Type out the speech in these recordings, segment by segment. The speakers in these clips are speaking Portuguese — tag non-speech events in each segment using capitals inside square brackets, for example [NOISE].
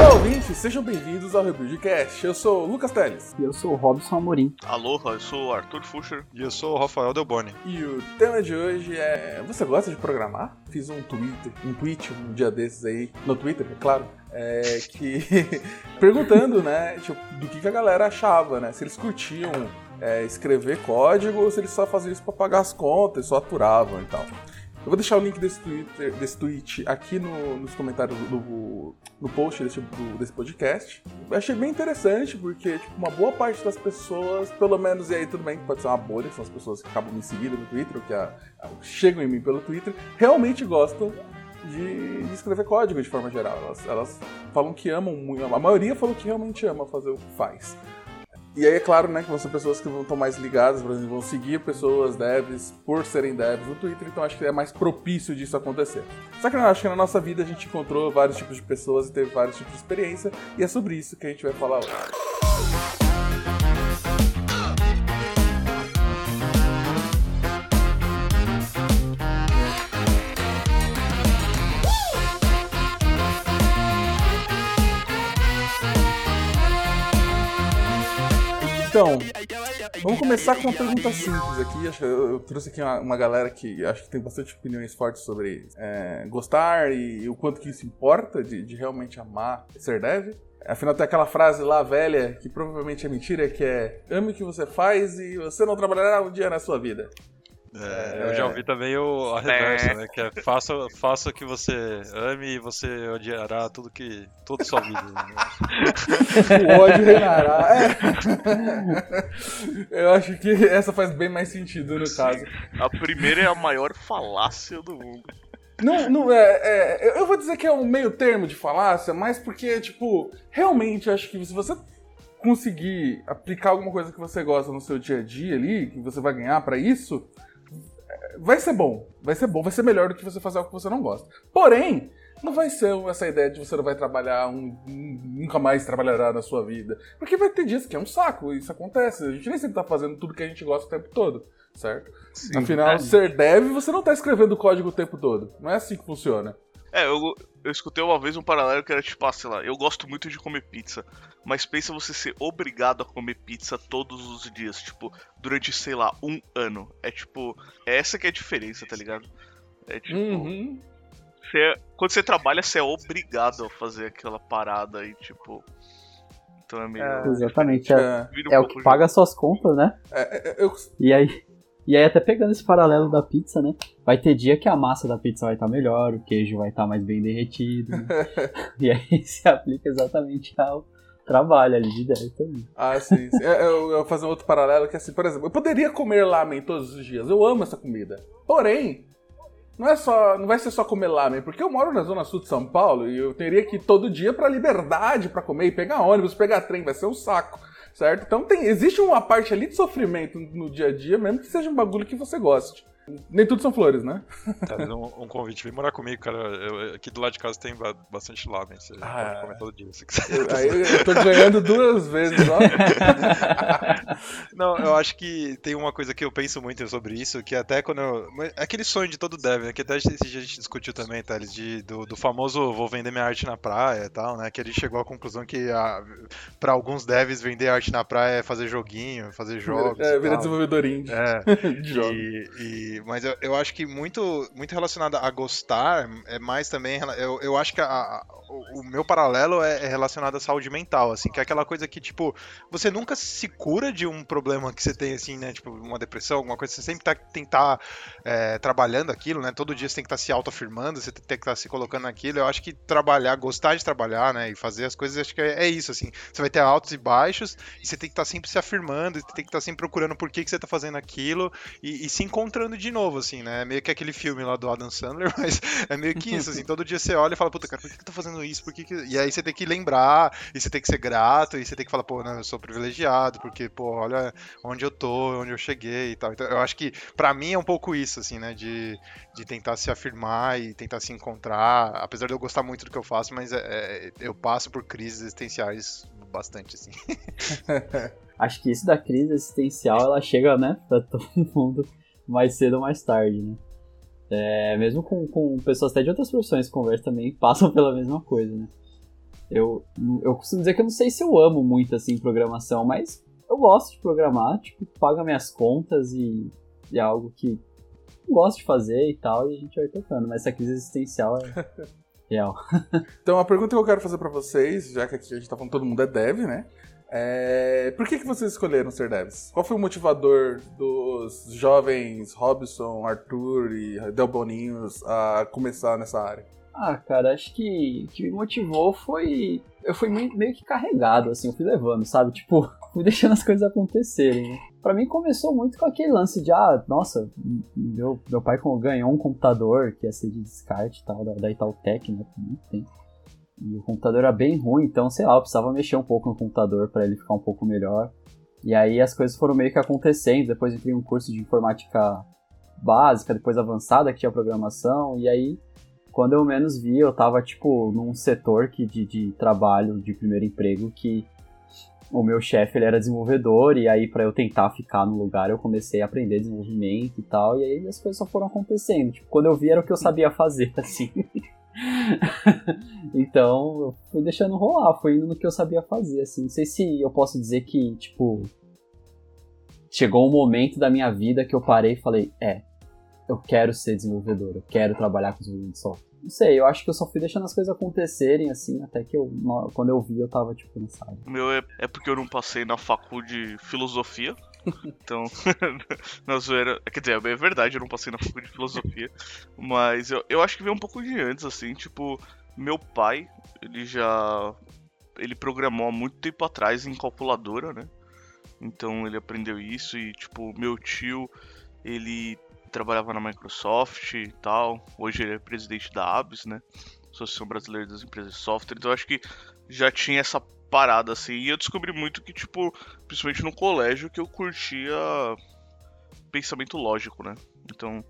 Olá, ouvintes, sejam bem-vindos ao Rebuildcast. Eu sou o Lucas Teles. E eu sou o Robson Amorim. Aloha, eu sou o Arthur Fuscher. E eu sou o Rafael Delboni. E o tema de hoje é: Você gosta de programar? Fiz um Twitter, um tweet um dia desses aí, no Twitter, é claro, é, que [LAUGHS] perguntando, né, tipo, do que, que a galera achava, né? Se eles curtiam é, escrever código ou se eles só faziam isso para pagar as contas, só aturavam e tal. Eu vou deixar o link desse, Twitter, desse tweet aqui no, nos comentários do, no post desse, do, desse podcast. Eu achei bem interessante, porque tipo, uma boa parte das pessoas, pelo menos, e aí tudo bem que pode ser uma bolha, são as pessoas que acabam me seguindo no Twitter, ou que a, a, chegam em mim pelo Twitter, realmente gostam de, de escrever código de forma geral. Elas, elas falam que amam muito, a maioria falou que realmente ama fazer o que faz. E aí é claro, né, que vão ser pessoas que vão estar mais ligadas, por exemplo, vão seguir pessoas devs por serem devs no Twitter, então acho que é mais propício disso acontecer. Só que eu acho que na nossa vida a gente encontrou vários tipos de pessoas e teve vários tipos de experiência, e é sobre isso que a gente vai falar hoje. Então, vamos começar com uma pergunta simples aqui. Eu, trouxe aqui uma, uma, galera que acho que tem bastante opiniões fortes sobre é, gostar e, e, o quanto que isso importa de, de, realmente amar ser dev. Afinal, tem aquela frase lá velha, que provavelmente é mentira, que é ame o que você faz e você não trabalhará um dia na sua vida. É, eu já ouvi também o, a reversa, né? Que é faça, faça o que você ame e você odiará tudo que. toda a sua vida. Né? [LAUGHS] o ódio reinará. É. Eu acho que essa faz bem mais sentido no Sim. caso. A primeira é a maior falácia do mundo. Não, não é, é, Eu vou dizer que é um meio termo de falácia, mas porque, tipo, realmente acho que se você conseguir aplicar alguma coisa que você gosta no seu dia a dia ali, que você vai ganhar para isso, vai ser bom. Vai ser bom, vai ser melhor do que você fazer algo que você não gosta. Porém, não vai ser essa ideia de você não vai trabalhar, um, nunca mais trabalhará na sua vida. Porque vai ter dias que é um saco, isso acontece. A gente nem sempre tá fazendo tudo que a gente gosta o tempo todo, certo? Sim, Afinal, é. ser dev, você não tá escrevendo código o tempo todo. Não é assim que funciona. É, eu, eu escutei uma vez um paralelo que era tipo, ah, sei lá, eu gosto muito de comer pizza, mas pensa você ser obrigado a comer pizza todos os dias, tipo, durante, sei lá, um ano. É tipo, é essa que é a diferença, tá ligado? É tipo. Uhum. Você, é, quando você trabalha, você é obrigado a fazer aquela parada e, tipo. Então é meio. É, exatamente, é, um é o que paga suas contas, né? É, é, eu... E aí. E aí, até pegando esse paralelo da pizza, né? Vai ter dia que a massa da pizza vai estar tá melhor, o queijo vai estar tá mais bem derretido. Né? [LAUGHS] e aí [LAUGHS] se aplica exatamente ao trabalho ali de ideia também. Ah, sim. sim. Eu, eu, eu vou fazer um outro paralelo que, assim, por exemplo, eu poderia comer lamen todos os dias. Eu amo essa comida. Porém, não é só, não vai ser só comer lamen, porque eu moro na zona sul de São Paulo e eu teria que ir todo dia para liberdade para comer e pegar ônibus, pegar trem, vai ser um saco certo? Então tem, existe uma parte ali de sofrimento no dia a dia, mesmo que seja um bagulho que você goste. Nem tudo são flores, né? Tá um, um, convite, vem morar comigo, cara. Eu, aqui do lado de casa tem bastante lamen. Você ah, pode comer todo dia se quiser. Eu, aí eu tô ganhando duas vezes, ó. [LAUGHS] Não, eu acho que tem uma coisa que eu penso muito sobre isso, que até quando eu. É aquele sonho de todo dev, né? Que até esse dia a gente discutiu também, tá? De, do, do famoso vou vender minha arte na praia e tal, né? Que ele chegou à conclusão que a, pra alguns devs vender arte na praia é fazer joguinho, fazer jogos. É, vira desenvolvedor indie. É. [LAUGHS] de jogos. E, e mas eu, eu acho que muito, muito relacionado a gostar é mais também. Eu, eu acho que a, a, o, meu paralelo é, é, relacionado à saúde mental, assim, que é aquela coisa que, tipo, você nunca se cura de um problema que você tem, assim, né? Tipo, uma depressão, alguma coisa, você sempre tá, tem que tá, é, trabalhando aquilo, né? Todo dia você tem que estar tá se autoafirmando, você tem que estar tá se colocando naquilo. Eu acho que trabalhar, gostar de trabalhar, né? E fazer as coisas, acho que é, é isso, assim. Você vai ter altos e baixos, e você tem que estar tá sempre se afirmando, você tem que estar tá sempre procurando por que, que você tá fazendo aquilo e, e se encontrando de novo, assim, né? É meio que aquele filme lá do Adam Sandler, [LAUGHS] mas é meio que isso, assim. Todo dia você olha e fala, puta, cara, por que, que eu tô fazendo isso? Por que, que... E aí você tem que lembrar, e você tem que ser grato, e você tem que falar, pô, não, eu sou privilegiado, porque, pô, olha onde eu tô, onde eu cheguei e tal. Então eu acho que para mim é um pouco isso, assim, né? De, de tentar se afirmar e tentar se encontrar, apesar de eu gostar muito do que eu faço, mas é, é, eu passo por crises existenciais bastante, assim. [LAUGHS] acho que isso da crise existencial, ela chega, né, pra todo mundo mais cedo ou mais tarde, né? É, mesmo com, com pessoas até de outras profissões que conversam também passam [LAUGHS] pela mesma coisa, né? Eu, eu costumo dizer que eu não sei se eu amo muito, assim, programação, mas eu gosto de programar, tipo, paga minhas contas e, e é algo que eu gosto de fazer e tal, e a gente vai tocando. Mas essa crise existencial é [LAUGHS] real. então, a pergunta que eu quero fazer para vocês, já que aqui a gente tá falando todo mundo é dev, né? É... Por que, que vocês escolheram ser devs? Qual foi o motivador dos jovens Robson, Arthur e Del Boninhos a começar nessa área? Ah, cara, acho que o que me motivou foi. Eu fui meio, que carregado, assim, eu fui levando, sabe? Tipo, [LAUGHS] fui deixando as coisas acontecerem, né? Pra mim começou muito com aquele lance de, ah, nossa, meu, meu pai ganhou um computador que ia ser de descarte e tal, da, da Itautec, né? Tempo. E o computador era bem ruim, então, sei lá, eu precisava mexer um pouco no computador para ele ficar um pouco melhor. E aí as coisas foram meio que acontecendo. Depois eu fiz um curso de informática básica, depois avançada, que tinha programação. E aí, quando eu menos vi, eu tava, tipo, num setor que, de, de trabalho, de primeiro emprego, que o meu chefe ele era desenvolvedor. E aí, para eu tentar ficar no lugar, eu comecei a aprender desenvolvimento e tal. E aí as coisas só foram acontecendo. Tipo, quando eu vi, era o que eu sabia fazer, [LAUGHS] assim. [LAUGHS] então, eu fui deixando rolar, fui indo no que eu sabia fazer, assim. Não sei se eu posso dizer que, tipo, chegou um momento da minha vida que eu parei e falei, é, eu quero ser desenvolvedor, eu quero trabalhar com desenvolvimento de software. Não sei, eu acho que eu só fui deixando as coisas acontecerem, assim, até que eu, quando eu vi, eu tava, tipo, cansado. O meu é, é porque eu não passei na faculdade de filosofia, então, [LAUGHS] na zoeira. Quer dizer, é verdade, eu não passei na faculdade de filosofia. Mas eu, eu acho que veio um pouco de antes, assim. Tipo, meu pai, ele já. Ele programou há muito tempo atrás em calculadora, né? Então ele aprendeu isso e, tipo, meu tio, ele trabalhava na Microsoft e tal. Hoje ele é presidente da ABS, né? Associação Brasileira das Empresas de Software. Então eu acho que já tinha essa parada, assim. E eu descobri muito que, tipo, principalmente no colégio, que eu curtia pensamento lógico, né? Então,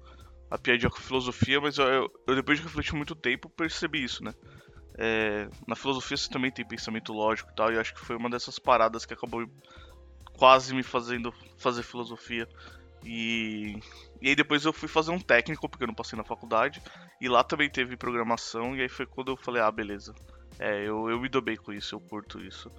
a piadinha com filosofia, mas eu, eu, depois de refletir muito tempo, percebi isso, né? É, na filosofia você também tem pensamento lógico e tal, e acho que foi uma dessas paradas que acabou quase me fazendo fazer filosofia. E, e aí depois eu fui fazer um técnico, porque eu não passei na faculdade, e lá também teve programação, e aí foi quando eu falei, ah, beleza, é, eu, eu me dou bem com isso, eu curto isso.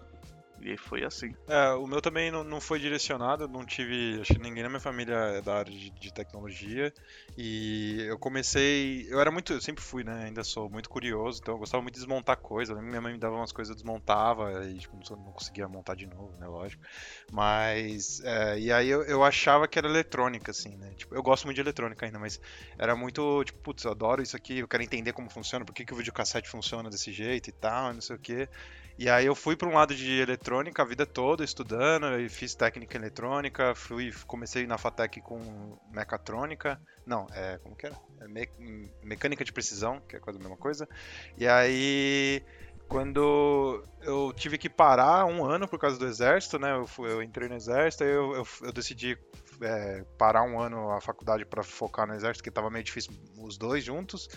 E foi assim. É, o meu também não, não foi direcionado, não tive. Acho que ninguém na minha família é da área de, de, tecnologia. E eu comecei. Eu era muito. Eu sempre fui, né? Ainda sou muito curioso, então eu gostava muito de desmontar coisas. Minha mãe me dava umas coisas, eu desmontava e tipo, não conseguia montar de novo, né? Lógico. Mas. É, e aí eu, eu achava que era eletrônica, assim, né? Tipo, eu gosto muito de eletrônica ainda, mas era muito. Tipo, putz, eu adoro isso aqui, eu quero entender como funciona, por que, que o videocassete funciona desse jeito e tal, não sei o quê. E aí eu fui para um lado de eletrônica a vida toda, estudando, e fiz técnica eletrônica, fui, comecei na FATEC com mecatrônica, não, é, como que era? É me, mecânica de precisão, que é quase a mesma coisa. E aí, quando eu tive que parar um ano por causa do exército, né, eu, fui, eu entrei no exército, eu, eu, eu decidi é, parar um ano a faculdade para focar no exército, que estava meio difícil os dois juntos.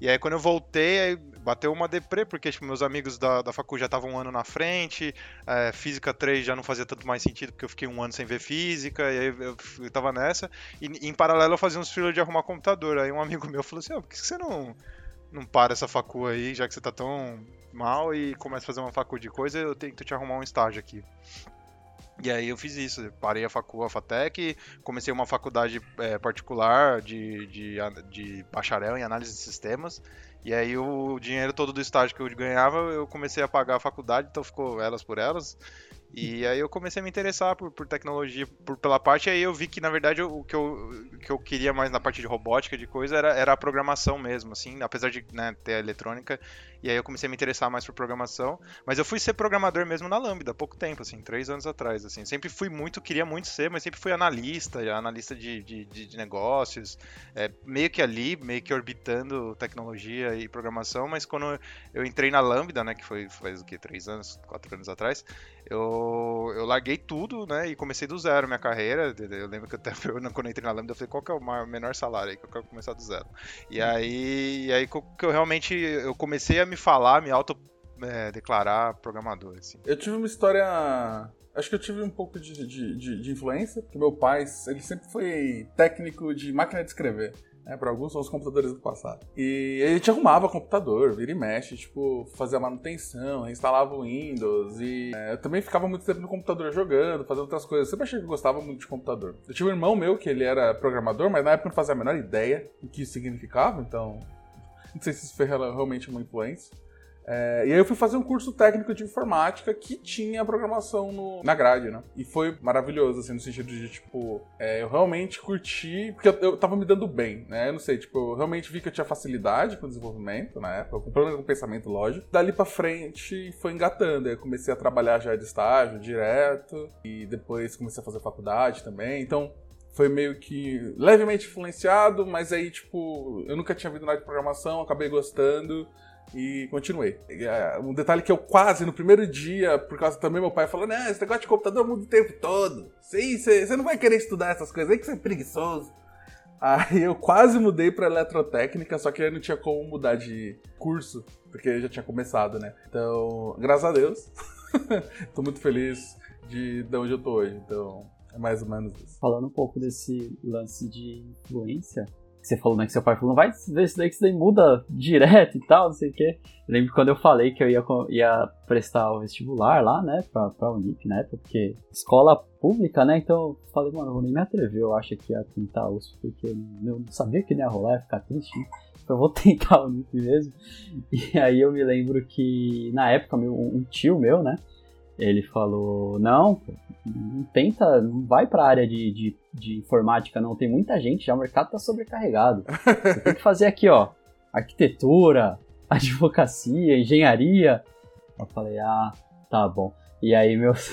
E aí quando eu voltei, bateu uma deprê, porque tipo, meus amigos da, da faculdade já estavam um ano na frente, é, Física 3 já não fazia tanto mais sentido, porque eu fiquei um ano sem ver Física, e aí eu, eu tava nessa. E, em paralelo eu fazia uns filhos de arrumar computador. Aí um amigo meu falou assim, oh, por que você não, não para essa facu aí, já que você tá tão mal, e começa a fazer uma facu de coisa, eu tento te arrumar um estágio aqui. E aí eu fiz isso, parei a facu, a FATEC, comecei uma faculdade é, particular de, de, de bacharel em análise de sistemas, e aí o dinheiro todo do estágio que eu ganhava, eu comecei a pagar a faculdade, então ficou elas por elas, e aí eu comecei a me interessar por, por tecnologia, por, pela parte, aí eu vi que na verdade o que eu, que eu queria mais na parte de robótica, de coisa, era, era a programação mesmo, assim, apesar de né, ter a eletrônica, e aí eu comecei a me interessar mais por programação. Mas eu fui ser programador mesmo na Lambda há pouco tempo, assim, três anos atrás. Assim. Sempre fui muito, queria muito ser, mas sempre fui analista, analista de, de, de negócios, é, meio que ali, meio que orbitando tecnologia e programação. Mas quando eu entrei na Lambda, né, que foi faz o que, três anos, quatro anos atrás, eu, eu larguei tudo, né, e comecei do zero minha carreira. Eu lembro que até [LAUGHS] eu, quando eu entrei na Lambda, eu falei, qual que é o menor salário aí que eu quero começar do zero? E aí, e aí que eu realmente eu comecei a me falar, me auto é, declarar programador. Assim. Eu tive uma história. Acho que eu tive um pouco de, de, de, de influência, porque meu pai, ele sempre foi técnico de máquina de escrever. Né? Para alguns são os computadores do passado. E a gente arrumava computador, vira e mexe, tipo, fazia manutenção, instalava o Windows e é, eu também ficava muito tempo no computador jogando, fazendo outras coisas. Eu sempre achei que eu gostava muito de computador. Eu tinha um irmão meu que ele era programador, mas na época não fazia a menor ideia do que isso significava, então não sei se isso foi realmente uma influência. É, e aí eu fui fazer um curso técnico de informática que tinha programação no, na grade, né? E foi maravilhoso, assim, no sentido de, tipo, é, eu realmente curti, porque eu, eu tava me dando bem, né? Eu não sei, tipo, eu realmente vi que eu tinha facilidade com o desenvolvimento na época, com problema com pensamento lógico. Dali pra frente foi engatando, aí eu comecei a trabalhar já de estágio direto, e depois comecei a fazer faculdade também, então foi meio que levemente influenciado, mas aí, tipo, eu nunca tinha visto nada de programação, acabei gostando e continuei. É, um detalhe que eu quase, no primeiro dia, por causa também meu pai falou, né, esse negócio de computador muda o tempo todo. Você não vai querer estudar essas coisas aí que você é preguiçoso. Aí eu quase mudei para eletrotécnica, só que aí não tinha como mudar de curso, porque eu já tinha começado, né? Então, graças a Deus, [LAUGHS] tô muito feliz de, de onde eu tô hoje. Então, é mais ou menos isso. Falando um pouco desse lance de influência, que você falou, né? Que seu pai falou, não vai ver isso daí que isso daí muda direto e tal, não sei o quê. Eu lembro quando eu falei que eu ia, ia prestar o vestibular lá, né? Pra, pra Unip, né? Porque escola pública, né? Então eu falei, mano, eu vou nem me atrever, eu acho que ia tentar USP, porque eu não sabia que não ia rolar, ia ficar triste. Então eu vou [LAUGHS] tentar a Unip mesmo. E aí eu me lembro que na época, meu, um tio meu, né? Ele falou: Não, não tenta, não vai para a área de, de, de, informática, não. Tem muita gente, já o mercado tá sobrecarregado. [LAUGHS] Você tem que fazer aqui, ó, arquitetura, [LAUGHS] advocacia, engenharia. Eu falei: Ah, tá bom. E aí meus.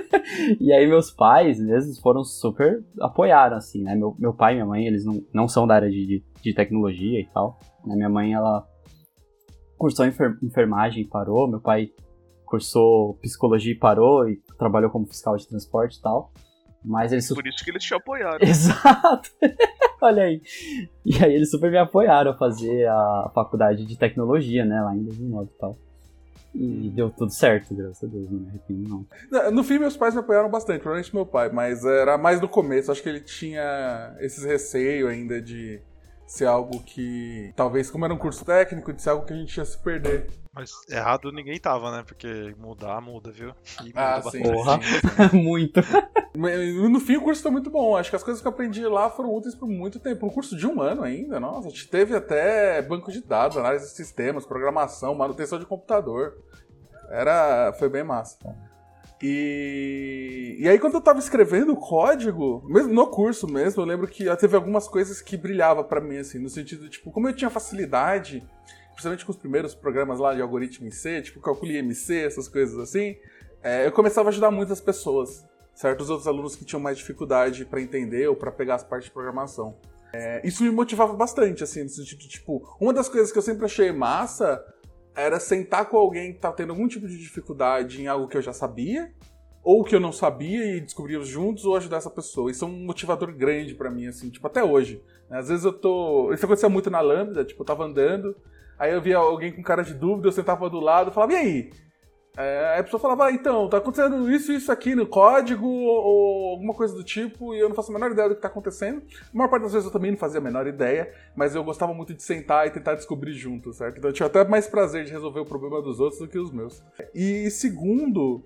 [LAUGHS] e aí meus pais, eles foram super. apoiaram, assim, né? Meu, meu pai e minha mãe, eles não, não são da área de, de, de tecnologia e tal. Né? Minha mãe, ela cursou enfer enfermagem e parou. Meu pai cursou psicologia e parou e trabalhou como fiscal de transporte e tal. Mas eles Por isso que eles te apoiaram. [LAUGHS] Exato! [LAUGHS] Olha aí. E aí eles super me apoiaram a fazer a faculdade de tecnologia, né, lá em 2009 e tal. E deu tudo certo, graças a Deus, não me arrependo não. No fim, meus pais me apoiaram bastante, provavelmente meu pai, mas era mais no começo, acho que ele tinha esses receio ainda de ser algo que, talvez como era um curso técnico, de ser algo que a gente ia se perder. Mas errado ninguém tava, né? Porque mudar, muda, viu? E ah, sim. Porra, [LAUGHS] muito. No fim, o curso foi muito bom. Acho que as coisas que eu aprendi lá foram úteis por muito tempo. Um curso de um ano ainda, nossa. A gente teve até banco de dados, análise de sistemas, programação, manutenção de computador. Era... Foi bem massa. E, e aí, quando eu tava escrevendo o código, mesmo no curso mesmo, eu lembro que teve algumas coisas que brilhava para mim, assim, no sentido, tipo, como eu tinha facilidade, principalmente com os primeiros programas lá de algoritmo em C, tipo, calcule MC, essas coisas assim, é, eu começava a ajudar muitas pessoas, certo? Os outros alunos que tinham mais dificuldade para entender ou para pegar as partes de programação. É, isso me motivava bastante, assim, no sentido, tipo, uma das coisas que eu sempre achei massa era sentar com alguém que tá tendo algum tipo de dificuldade em algo que eu já sabia, ou que eu não sabia e descobrir juntos, ou ajudar essa pessoa. Isso é um motivador grande para mim, assim, tipo, até hoje. Às vezes eu tô. Isso aconteceu muito na Lambda, tipo, eu tava andando, aí eu via alguém com cara de dúvida, eu sentava do lado e falava, e aí? É, a pessoa falava, ah, então, tá acontecendo isso e isso aqui no código, ou, alguma coisa do tipo, e eu não faço a menor ideia do que tá acontecendo. A maior parte das vezes eu também não fazia a menor ideia, mas eu gostava muito de sentar e tentar descobrir junto, certo? Então eu tinha até mais prazer de resolver o problema dos outros do que os meus. E segundo,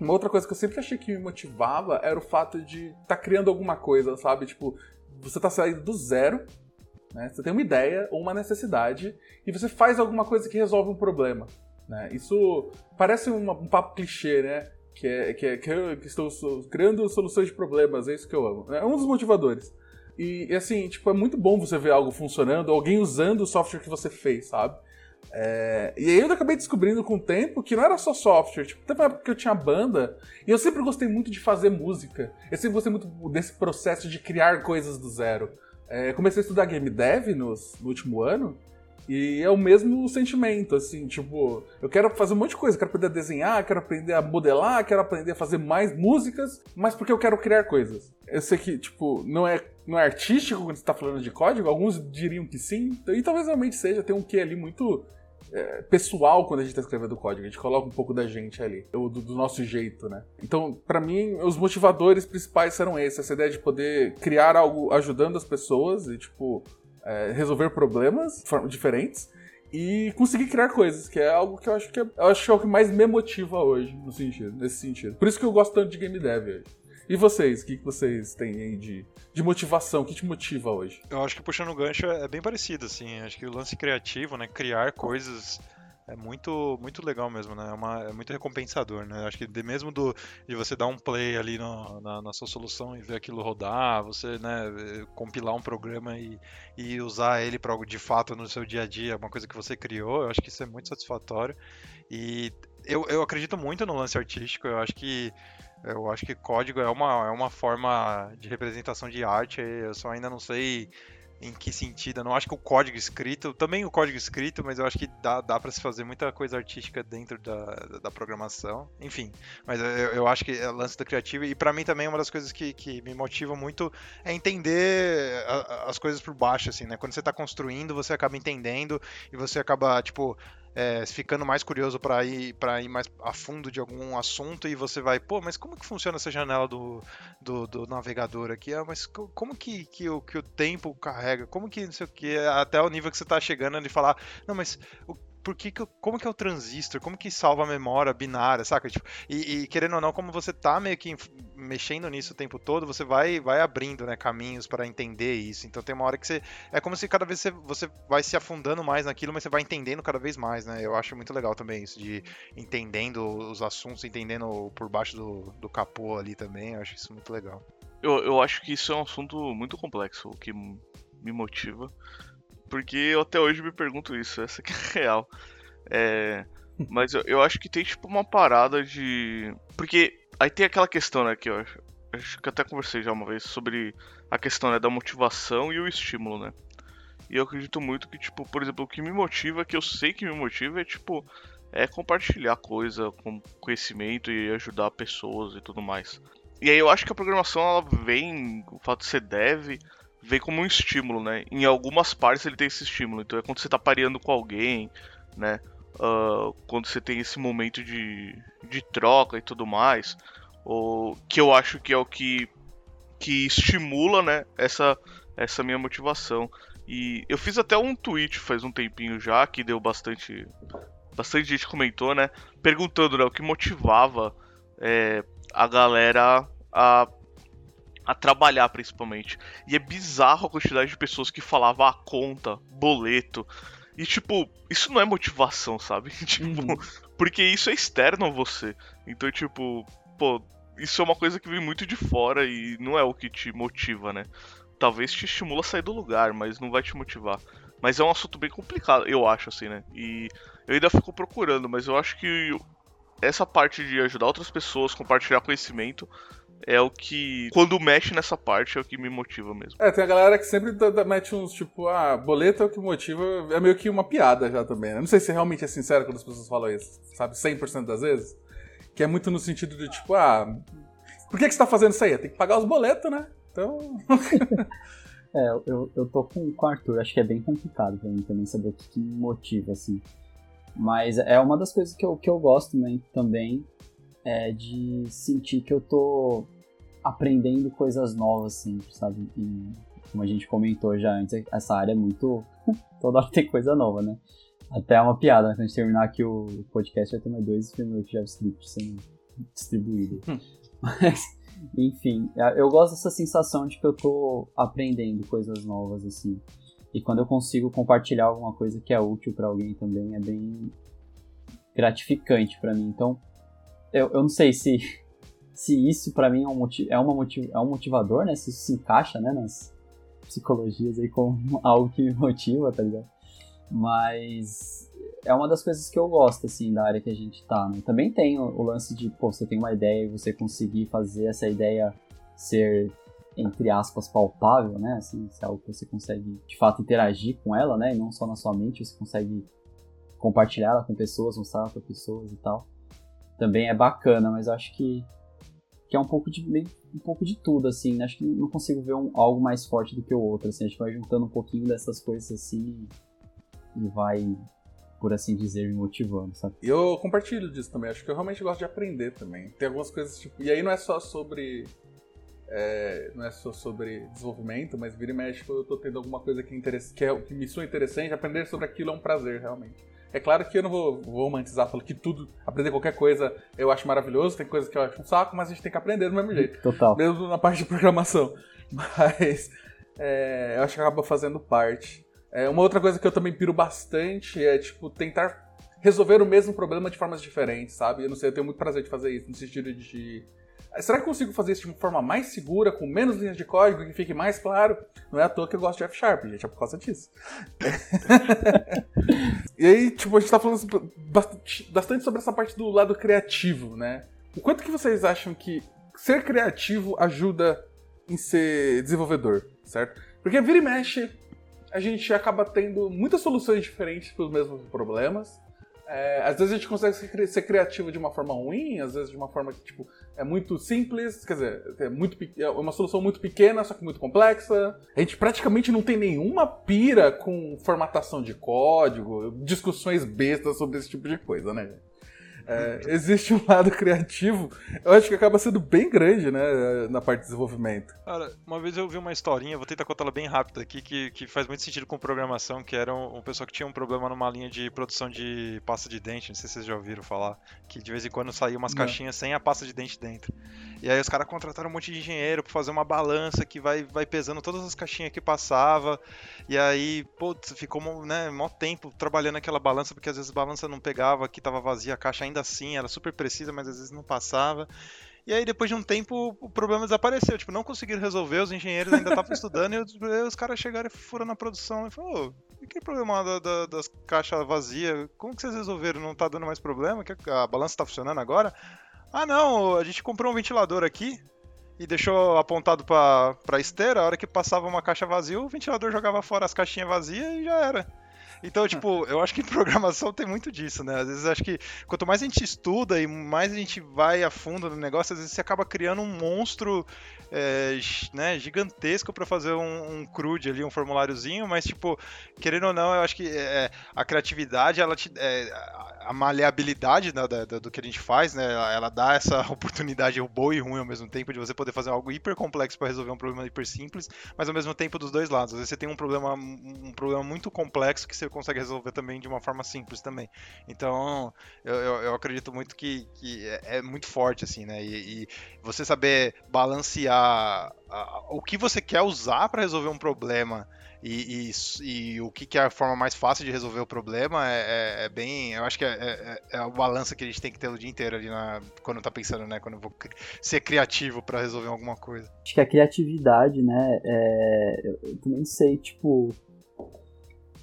uma outra coisa que eu sempre achei que me motivava era o fato de estar tá criando alguma coisa, sabe? Tipo, você tá saindo do zero, né? Você tem uma ideia ou uma necessidade, e você faz alguma coisa que resolve um problema. Né? Isso parece um papo clichê, né? Que é, que, é, que, eu, que estou criando soluções de problemas, é isso que eu amo. É um dos motivadores. E, e, assim, tipo, é muito bom você ver algo funcionando, alguém usando o software que você fez, sabe? É... E aí eu acabei descobrindo com o tempo que não era só software. Tipo, teve uma época que eu tinha banda e eu sempre gostei muito de fazer música. Eu sempre gostei muito desse processo de criar coisas do zero. É, comecei a estudar game dev nos, no último ano e é o mesmo sentimento, assim, tipo, eu quero fazer um monte de coisa, quero aprender a desenhar, quero aprender a modelar, quero aprender a fazer mais músicas, mas porque eu quero criar coisas. Eu sei que, tipo, não é, não é artístico quando você tá falando de código, alguns diriam que sim, e talvez realmente seja, tem um quê ali muito é, pessoal quando a gente tá escrevendo código, a gente coloca um pouco da gente ali, do, do nosso jeito, né? Então, para mim, os motivadores principais eram esses, essa ideia de poder criar algo ajudando as pessoas e, tipo, é, resolver problemas diferentes e conseguir criar coisas, que é algo que eu acho que é, eu acho que é o que mais me motiva hoje, no sentido, nesse sentido. Por isso que eu gosto tanto de game dev hoje. E vocês, o que, que vocês têm aí de, de motivação? O que te motiva hoje? Eu acho que puxando o gancho é bem parecido, assim. Acho que o lance criativo, né? Criar coisas é muito muito legal mesmo, né? É, uma, é muito recompensador, né? Acho que de, mesmo do, de você dar um play ali no, na, na, sua solução e ver aquilo rodar, você né, compilar um programa e, e usar ele para algo de fato no seu dia a dia, uma coisa que você criou, eu acho que isso é muito satisfatório. E eu, eu acredito muito no lance artístico, eu acho que eu acho que código é uma, é uma forma de representação de arte, eu só ainda não sei em que sentido. Eu não acho que o código escrito, também o código escrito, mas eu acho que dá, dá para se fazer muita coisa artística dentro da, da programação. Enfim, mas eu, eu acho que é lance do criativo. E para mim também uma das coisas que, que me motiva muito é entender a, as coisas por baixo, assim, né? Quando você está construindo, você acaba entendendo e você acaba, tipo, é, ficando mais curioso para ir para ir mais a fundo de algum assunto e você vai, pô, mas como que funciona essa janela do, do, do navegador aqui? Ah, mas como que, que, o, que o tempo carrega? Como que não sei o que, até o nível que você está chegando de falar, não, mas o por que, que como que é o transistor, como que salva a memória binária, saca? Tipo, e, e, querendo ou não, como você tá meio que mexendo nisso o tempo todo, você vai, vai abrindo né, caminhos para entender isso. Então tem uma hora que você. É como se cada vez você, você vai se afundando mais naquilo, mas você vai entendendo cada vez mais, né? Eu acho muito legal também isso, de entendendo os assuntos, entendendo por baixo do, do capô ali também. Eu acho isso muito legal. Eu, eu acho que isso é um assunto muito complexo, o que me motiva. Porque eu até hoje me pergunto isso, essa que é [LAUGHS] real. É, mas eu, eu, acho que tem tipo uma parada de. Porque aí tem aquela questão, né, que eu acho, acho que até conversei já uma vez sobre a questão né, da motivação e o estímulo, né? E eu acredito muito que, tipo, por exemplo, o que me motiva, que eu sei que me motiva, é tipo, é compartilhar coisa com conhecimento e ajudar pessoas e tudo mais. E aí eu acho que a programação ela vem, o fato de ser dev, vem como um estímulo, né? Em algumas partes ele tem esse estímulo. Então é quando você tá pareando com alguém, né? Uh, quando você tem esse momento de, de troca e tudo mais. Ou, que eu acho que é o que, que estimula, né? Essa, essa minha motivação. E eu fiz até um tweet faz um tempinho já, que deu bastante. Bastante gente comentou, né? Perguntando né, o que motivava é, a galera a a trabalhar principalmente. E é bizarro a quantidade de pessoas que falavam a ah, conta, boleto. E tipo, isso não é motivação, sabe? [LAUGHS] tipo, uhum. porque isso é externo a você. Então, tipo, pô, isso é uma coisa que vem muito de fora e não é o que te motiva, né? Talvez te estimula a sair do lugar, mas não vai te motivar. Mas é um assunto bem complicado, eu acho, assim, né? E eu ainda fico procurando, mas eu acho que essa parte de ajudar outras pessoas, compartilhar conhecimento, é o que, quando mexe nessa parte, é o que me motiva mesmo. É, tem a galera que sempre mete uns tipo, ah, boleto é o que motiva, é meio que uma piada já também. Né? Não sei se realmente é sincero quando as pessoas falam isso, sabe, 100% das vezes. Que é muito no sentido de tipo, ah, por que, que você tá fazendo isso aí? Tem que pagar os boletos, né? Então. [LAUGHS] é, eu, eu tô com, com o Arthur, acho que é bem complicado pra mim também saber o que, que me motiva, assim. Mas é uma das coisas que eu, que eu gosto né, também é, de sentir que eu tô aprendendo coisas novas sempre, sabe? E como a gente comentou já antes, essa área é muito. [LAUGHS] toda hora tem coisa nova, né? Até é uma piada, né? Quando a gente terminar aqui o podcast, vai ter mais dois frameworks JavaScript sendo distribuídos. Hum. [LAUGHS] Mas, enfim, é, eu gosto dessa sensação de que eu tô aprendendo coisas novas, assim. E quando eu consigo compartilhar alguma coisa que é útil para alguém também, é bem gratificante para mim. Então, eu, eu não sei se, se isso para mim é um, motiv, é, uma motiv, é um motivador, né? Se isso se encaixa, né? Nas psicologias aí como [LAUGHS] algo que me motiva, tá ligado? Mas é uma das coisas que eu gosto, assim, da área que a gente tá, né? Também tem o, o lance de, pô, você tem uma ideia e você conseguir fazer essa ideia ser, entre aspas, palpável, né? Assim, se é algo que você consegue, de fato, interagir com ela, né? E não só na sua mente, você consegue compartilhar ela com pessoas, mostrar ela pra pessoas e tal também é bacana, mas acho que, que é um pouco de um pouco de tudo, assim. Né? Acho que não consigo ver um, algo mais forte do que o outro, assim. A gente vai juntando um pouquinho dessas coisas assim e vai, por assim dizer, me motivando, sabe? Eu compartilho disso também. Acho que eu realmente gosto de aprender também. Tem algumas coisas, tipo... E aí não é só sobre é, não é só sobre desenvolvimento, mas vira e mexe eu tô tendo alguma coisa que, que, é, que me soa interessante, aprender sobre aquilo é um prazer, realmente. É claro que eu não vou, vou romantizar, falando que tudo, aprender qualquer coisa eu acho maravilhoso, tem coisas que eu acho um saco, mas a gente tem que aprender do mesmo jeito. Total. Mesmo na parte de programação. [LAUGHS] Mas é, eu acho que acaba fazendo parte. É, uma outra coisa que eu também piro bastante é, tipo, tentar resolver o mesmo problema de formas diferentes, sabe? Eu não sei, eu tenho muito prazer de fazer isso, no sentido de Será que eu consigo fazer isso de uma forma mais segura, com menos linhas de código, que fique mais claro? Não é à toa que eu gosto de F Sharp, gente, é por causa disso. [LAUGHS] e aí, tipo, a gente tá falando bastante sobre essa parte do lado criativo, né? O quanto que vocês acham que ser criativo ajuda em ser desenvolvedor, certo? Porque vira e mexe, a gente acaba tendo muitas soluções diferentes para os mesmos problemas. É, às vezes a gente consegue ser criativo de uma forma ruim, às vezes de uma forma que tipo, é muito simples, quer dizer, é, muito, é uma solução muito pequena, só que muito complexa. A gente praticamente não tem nenhuma pira com formatação de código, discussões bestas sobre esse tipo de coisa, né? É, existe um lado criativo, eu acho que acaba sendo bem grande, né, na parte de desenvolvimento. Cara, uma vez eu vi uma historinha, vou tentar contar ela bem rápida aqui, que, que faz muito sentido com programação, que era um, um pessoal que tinha um problema numa linha de produção de pasta de dente, não sei se vocês já ouviram falar, que de vez em quando saía umas não. caixinhas sem a pasta de dente dentro. E aí os caras contrataram um monte de engenheiro para fazer uma balança que vai, vai pesando todas as caixinhas que passava, e aí, putz, ficou, né, mó tempo trabalhando aquela balança, porque às vezes a balança não pegava, que tava vazia a caixa ainda assim, era super precisa, mas às vezes não passava. E aí, depois de um tempo, o problema desapareceu. Tipo, não conseguiram resolver, os engenheiros ainda estavam estudando, e os, caras chegaram e foram na produção e falaram, oh, que problema da, da, das caixas vazias? Como que vocês resolveram? Não tá dando mais problema? Que a balança tá funcionando agora? Ah, não, a gente comprou um ventilador aqui e deixou apontado pra, pra esteira. A hora que passava uma caixa vazia, o ventilador jogava fora as caixinhas vazias e já era. Então, tipo, eu acho que em [LAUGHS] programação tem muito disso, né? Às vezes acho que quanto mais a gente estuda e mais a gente vai a fundo no negócio, às vezes você acaba criando um monstro é, né, gigantesco para fazer um, um ali, um formuláriozinho, mas, tipo, querendo ou não, eu acho que é, a criatividade, ela te. É, maleabilidade da, da, do que a gente faz, né? Ela, dá essa [LAUGHS] oportunidade boa e ruim ao mesmo tempo de você poder fazer algo hiper complexo para resolver um problema hiper simples, mas ao mesmo tempo dos dois lados. Às vezes você tem um problema, um problema muito complexo que você consegue resolver também de uma forma simples também. Então, eu, eu, eu acredito muito que, que é, é, muito forte, assim, né? E, e você saber balancear a, o que você quer usar para resolver um problema e, e, e, o que, que, é a forma mais fácil de resolver o problema é, é, é bem. Eu acho que é, é, é, a balança que a gente tem que ter o dia inteiro ali na, quando tá pensando, né? Quando eu vou ser criativo para resolver alguma coisa. Acho que a criatividade, né? É, eu também sei, tipo.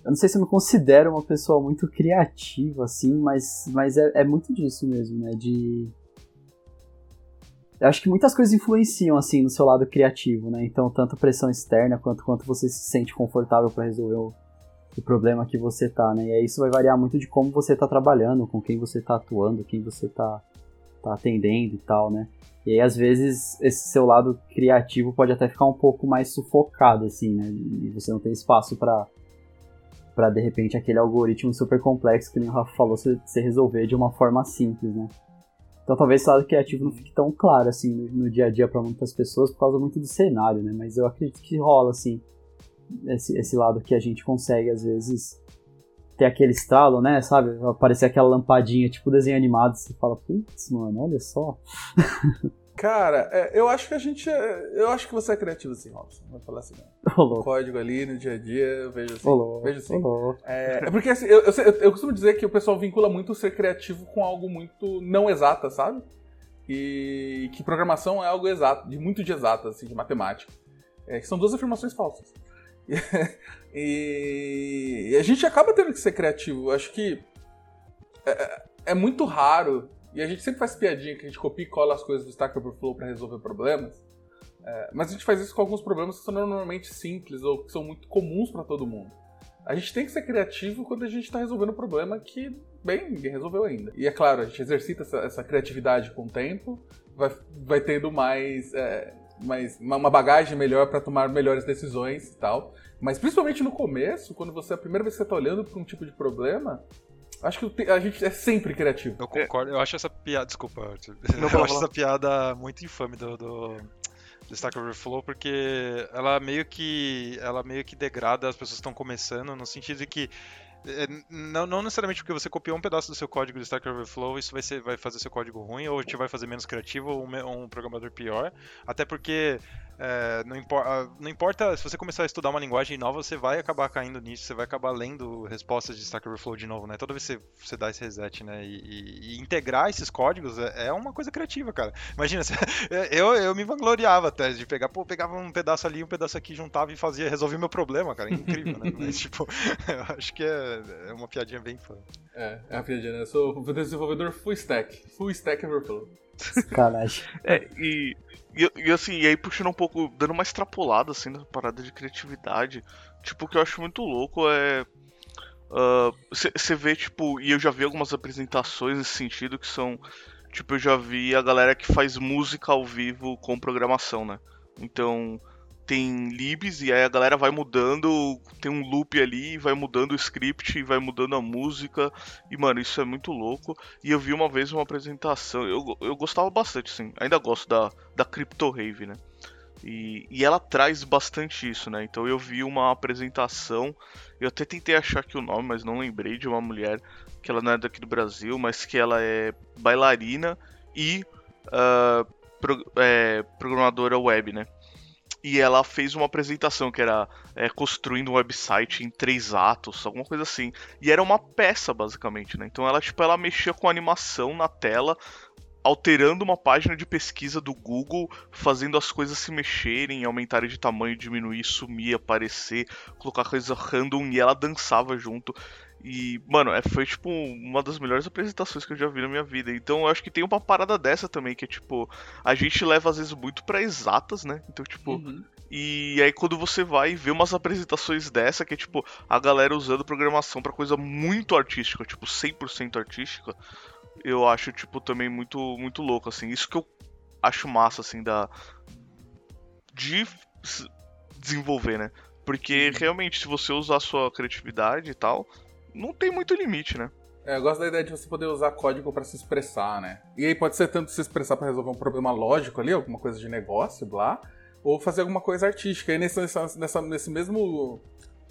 Eu não sei se eu me considero uma pessoa muito criativa, assim, mas, mas é, é muito disso mesmo, né? De eu acho que muitas coisas influenciam assim no seu lado criativo, né? Então, tanto pressão externa quanto quanto você se sente confortável para resolver o, o, problema que você tá, né? E aí isso vai variar muito de como você tá trabalhando, com quem você tá atuando, quem você tá, tá atendendo e tal, né? E aí, às vezes, esse seu lado criativo pode até ficar um pouco mais sufocado, assim, né? E você não tem espaço para para de repente aquele algoritmo super complexo que nem o Rafa falou, você, resolver de uma forma simples, né? Então talvez esse lado criativo não fique tão claro assim no, no dia a dia para muitas pessoas por causa muito do cenário, né? Mas eu acredito que rola assim esse, esse lado que a gente consegue às vezes ter aquele estalo, né? Sabe? Aparecer aquela lampadinha tipo desenho animado, você fala, putz, mano, olha só. [LAUGHS] Cara, é, eu acho que a gente. É, eu acho que você é criativo assim, Robson. Vou falar assim. O código ali no dia a dia, eu vejo assim. Olô, vejo assim. É, é, porque assim, eu, eu, eu, costumo dizer que o pessoal vincula muito ser criativo com algo muito não exato, sabe? E que programação é algo exato, de muito de exato, assim, de matemática. É, que são duas afirmações falsas. [LAUGHS] E, e, a gente acaba tendo que ser criativo. Eu acho que é, é muito raro e a gente sempre faz piadinha que a gente copia e cola as coisas do Stack Overflow para resolver problemas. É, mas a gente faz isso com alguns problemas que são normalmente simples ou que são muito comuns para todo mundo. A gente tem que ser criativo quando a gente está resolvendo um problema que, bem, ninguém resolveu ainda. E é claro, a gente exercita essa, essa criatividade com o tempo, vai, vai tendo mais, é, mais uma bagagem melhor para tomar melhores decisões e tal. Mas principalmente no começo, quando você a primeira vez que você está olhando para um tipo de problema, Acho que a gente é sempre criativo. Eu concordo, eu acho essa piada. Desculpa, Não [LAUGHS] eu acho essa piada muito infame do, do, Stack Overflow porque ela meio que ela meio que degrada as pessoas que estão começando no sentido de que não, não, necessariamente porque você copiou um pedaço do seu código do Stack Overflow, isso vai, ser, vai fazer seu código ruim ou te vai fazer menos criativo ou um, um programador pior. Até porque é, não, impor, ah, não, importa, se você começar a estudar uma linguagem nova, você vai acabar caindo nisso, você vai acabar lendo respostas de Stack Overflow de novo, né? Toda vez que você, você dá esse reset, né? E, e, e integrar esses códigos é, é, uma coisa criativa, cara. Imagina, [LAUGHS] eu, eu me vangloriava até de pegar, pô, pegava um pedaço ali, um pedaço aqui, juntava e fazia, resolvia meu problema, cara. Incrível, né? [LAUGHS] Mas, tipo, [LAUGHS] eu acho que é, é uma piadinha bem fã. É, é uma piadinha, né? Eu sou desenvolvedor full stack, full stack Overflow. Sacanagem. É, e, e, e, assim, e aí puxando um pouco, dando uma extrapolada, assim, na parada de criatividade, tipo, o que eu acho muito louco é. Você uh, vê, tipo, e eu já vi algumas apresentações nesse sentido que são. Tipo, eu já vi a galera que faz música ao vivo com programação, né? Então, tem libs e aí a galera vai mudando, tem um loop ali, vai mudando o script, vai mudando a música. E mano, isso é muito louco. E eu vi uma vez uma apresentação, eu, eu gostava bastante, assim, ainda gosto da, da Crypto Rave, né? E, e ela traz bastante isso, né? Então eu vi uma apresentação, eu até tentei achar aqui o nome, mas não lembrei de uma mulher que ela não é daqui do Brasil, mas que ela é bailarina e uh, pro, é, programadora web, né? E ela fez uma apresentação que era é, construindo um website em três atos, alguma coisa assim. E era uma peça, basicamente, né? Então ela, tipo, ela mexia com animação na tela, alterando uma página de pesquisa do Google, fazendo as coisas se mexerem, aumentarem de tamanho, diminuir, sumir, aparecer, colocar coisa random e ela dançava junto. E, mano, é, foi, tipo, uma das melhores apresentações que eu já vi na minha vida. Então, eu acho que tem uma parada dessa também, que é, tipo, a gente leva, às vezes, muito pra exatas, né? Então, tipo, uhum. E aí quando você vai ver umas apresentações dessa, que é tipo a galera usando programação para coisa muito artística, tipo 100% artística, eu acho tipo também muito muito louco assim. Isso que eu acho massa assim da de desenvolver, né? Porque realmente se você usar a sua criatividade e tal, não tem muito limite, né? É, eu gosto da ideia de você poder usar código para se expressar, né? E aí pode ser tanto se expressar para resolver um problema lógico ali, alguma coisa de negócio, blá, ou fazer alguma coisa artística. E nesse, nessa, nesse mesmo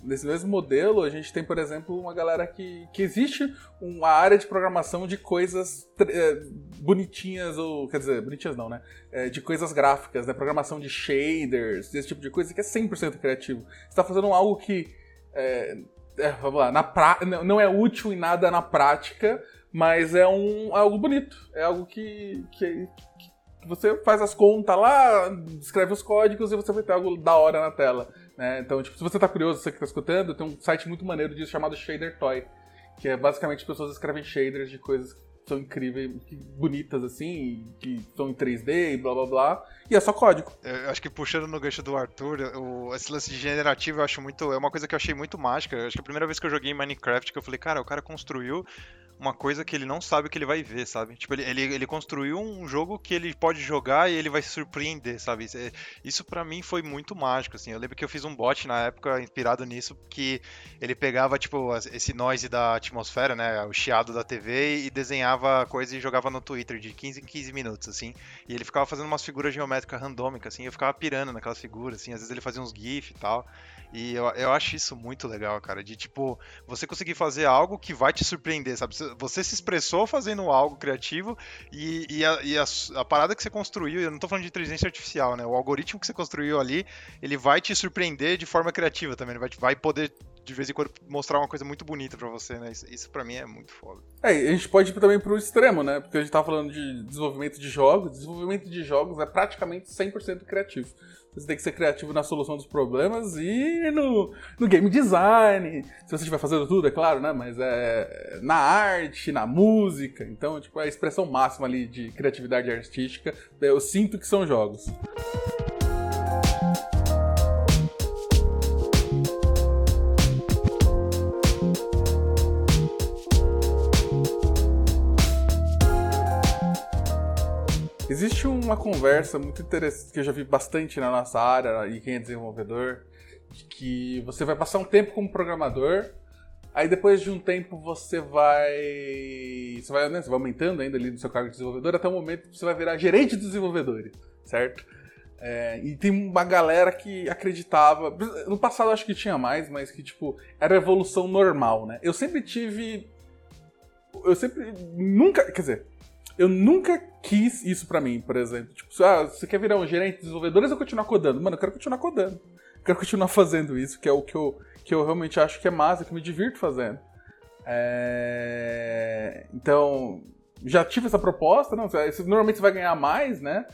nesse mesmo modelo, a gente tem, por exemplo, uma galera que, que existe uma área de programação de coisas é, bonitinhas, ou quer dizer, bonitinhas não, né? É, de coisas gráficas, né? Programação de shaders, esse tipo de coisa que é 100% criativo. Você está fazendo algo que é, é, vamos lá, na pra... não é útil em nada na prática, mas é um é algo bonito. É algo que, que, que, você faz as contas lá, escreve os códigos e você vai ter algo da hora na tela. Né? Então, tipo, se você tá curioso, você que tá escutando, tem um site muito maneiro disso chamado Shader Toy. Que é basicamente as pessoas escrevem shaders de coisas são incríveis, bonitas assim, que são em 3D e blá blá blá. E é só código. Eu acho que puxando no gancho do Arthur, o, esse lance de generativo eu acho muito. É uma coisa que eu achei muito mágica. Eu acho que a primeira vez que eu joguei Minecraft, que eu falei, cara, o cara construiu uma coisa que ele não sabe o que ele vai ver, sabe? Tipo, ele, ele, ele construiu um jogo que ele pode jogar e ele vai se surpreender, sabe? Isso, é, isso para mim foi muito mágico, assim. Eu lembro que eu fiz um bot na época inspirado nisso, que ele pegava, tipo, esse noise da atmosfera, né? O chiado da TV e desenhava coisa e jogava no Twitter de 15 em 15 minutos, assim. E ele ficava fazendo umas figuras geométricas randômicas, assim. Eu ficava pirando naquelas figuras, assim. Às vezes ele fazia uns GIF e tal. E eu, eu acho isso muito legal, cara. De tipo, você conseguir fazer algo que vai te surpreender, sabe? Você se expressou fazendo algo criativo e, e, a, e a, a, parada que você construiu, eu não tô falando de inteligência artificial, né? O algoritmo que você construiu ali, ele vai te surpreender de forma criativa também. Ele vai, vai poder de vez em quando mostrar uma coisa muito bonita para você, né? Isso, isso para mim é muito foda. É, a gente pode ir também pro extremo, né? Porque a gente tava falando de desenvolvimento de jogos. Desenvolvimento de jogos é praticamente 100% criativo. Você tem que ser criativo na solução dos problemas e no, no game design. Se você estiver fazendo tudo, é claro, né? Mas é na arte, na música. Então, tipo, é a expressão máxima ali de criatividade artística. Eu sinto que são jogos. Existe uma conversa muito interessante que eu já vi bastante na nossa área e quem é desenvolvedor, de que você vai passar um tempo como programador, aí depois de um tempo você vai. Você vai, né, você vai aumentando ainda ali no seu cargo de desenvolvedor até o momento que você vai virar gerente de desenvolvedores, certo? É, e tem uma galera que acreditava. No passado acho que tinha mais, mas que, tipo, era evolução normal, né? Eu sempre tive. Eu sempre. Nunca. Quer dizer, eu nunca quis isso para mim, por exemplo. Tipo, ah, você quer virar um gerente de desenvolvedores ou continuar codando? Mano, eu quero continuar codando. Eu quero continuar fazendo isso, que é o que eu, que eu realmente acho que é massa, que eu me divirto fazendo. É... Então, já tive essa proposta, não? Normalmente você vai ganhar mais, né?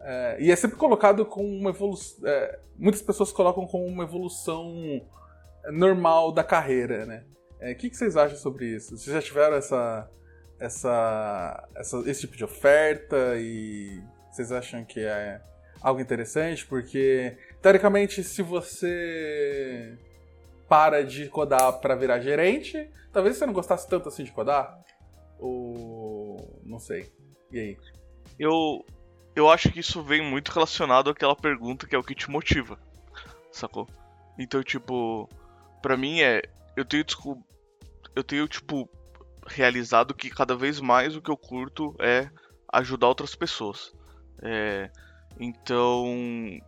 É, e é sempre colocado com uma evolução. É, muitas pessoas colocam como uma evolução normal da carreira, né? É, o é, que, que, vocês acham sobre isso? Vocês já tiveram essa, essa, essa, esse tipo de oferta e vocês acham que é algo interessante? Porque, teoricamente, se você para de codar para virar gerente, talvez você não gostasse tanto assim de codar. Ou. não sei. E aí? Eu, eu acho que isso vem muito relacionado àquela pergunta que é o que te motiva, sacou? Então, tipo, pra mim é. Eu tenho, eu tenho, tipo, realizado que cada vez mais o que eu curto é ajudar outras pessoas. É, então,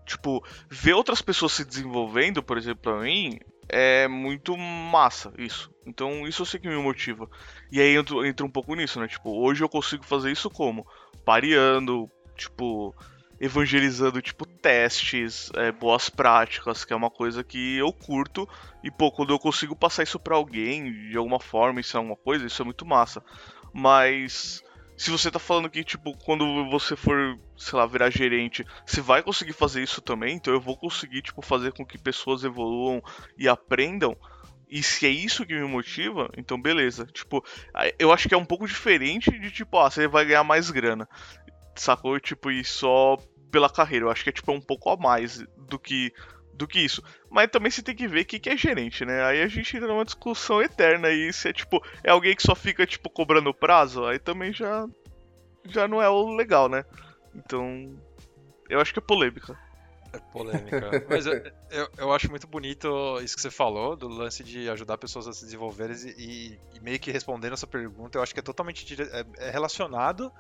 tipo, ver outras pessoas se desenvolvendo, por exemplo, pra mim, é muito massa isso. Então, isso eu sei que me motiva. E aí entra, um pouco nisso, né? Tipo, hoje eu consigo fazer isso como? Pareando, tipo, evangelizando, tipo, testes, é, boas práticas, que é uma coisa que eu curto. E, pô, quando eu consigo passar isso para alguém, de alguma forma, isso é uma coisa, isso é muito massa. Mas se você tá falando que, tipo, quando você for, sei lá, virar gerente, você vai conseguir fazer isso também, então eu vou conseguir, tipo, fazer com que pessoas evoluam e aprendam. E se é isso que me motiva, então beleza. Tipo, eu acho que é um pouco diferente de tipo, ah, você vai ganhar mais grana sacou? Tipo, e só pela carreira. Eu acho que é tipo um pouco a mais do que do que isso. Mas também você tem que ver o que, que é gerente, né? Aí a gente entra numa discussão eterna aí se é tipo, é alguém que só fica tipo cobrando prazo, aí também já já não é o legal, né? Então, eu acho que é polêmica. É polêmica. [LAUGHS] Mas eu, eu, eu, acho muito bonito isso que você falou, do lance de ajudar pessoas a se desenvolverem e, e meio que respondendo essa pergunta, eu acho que é totalmente dire... é, é relacionado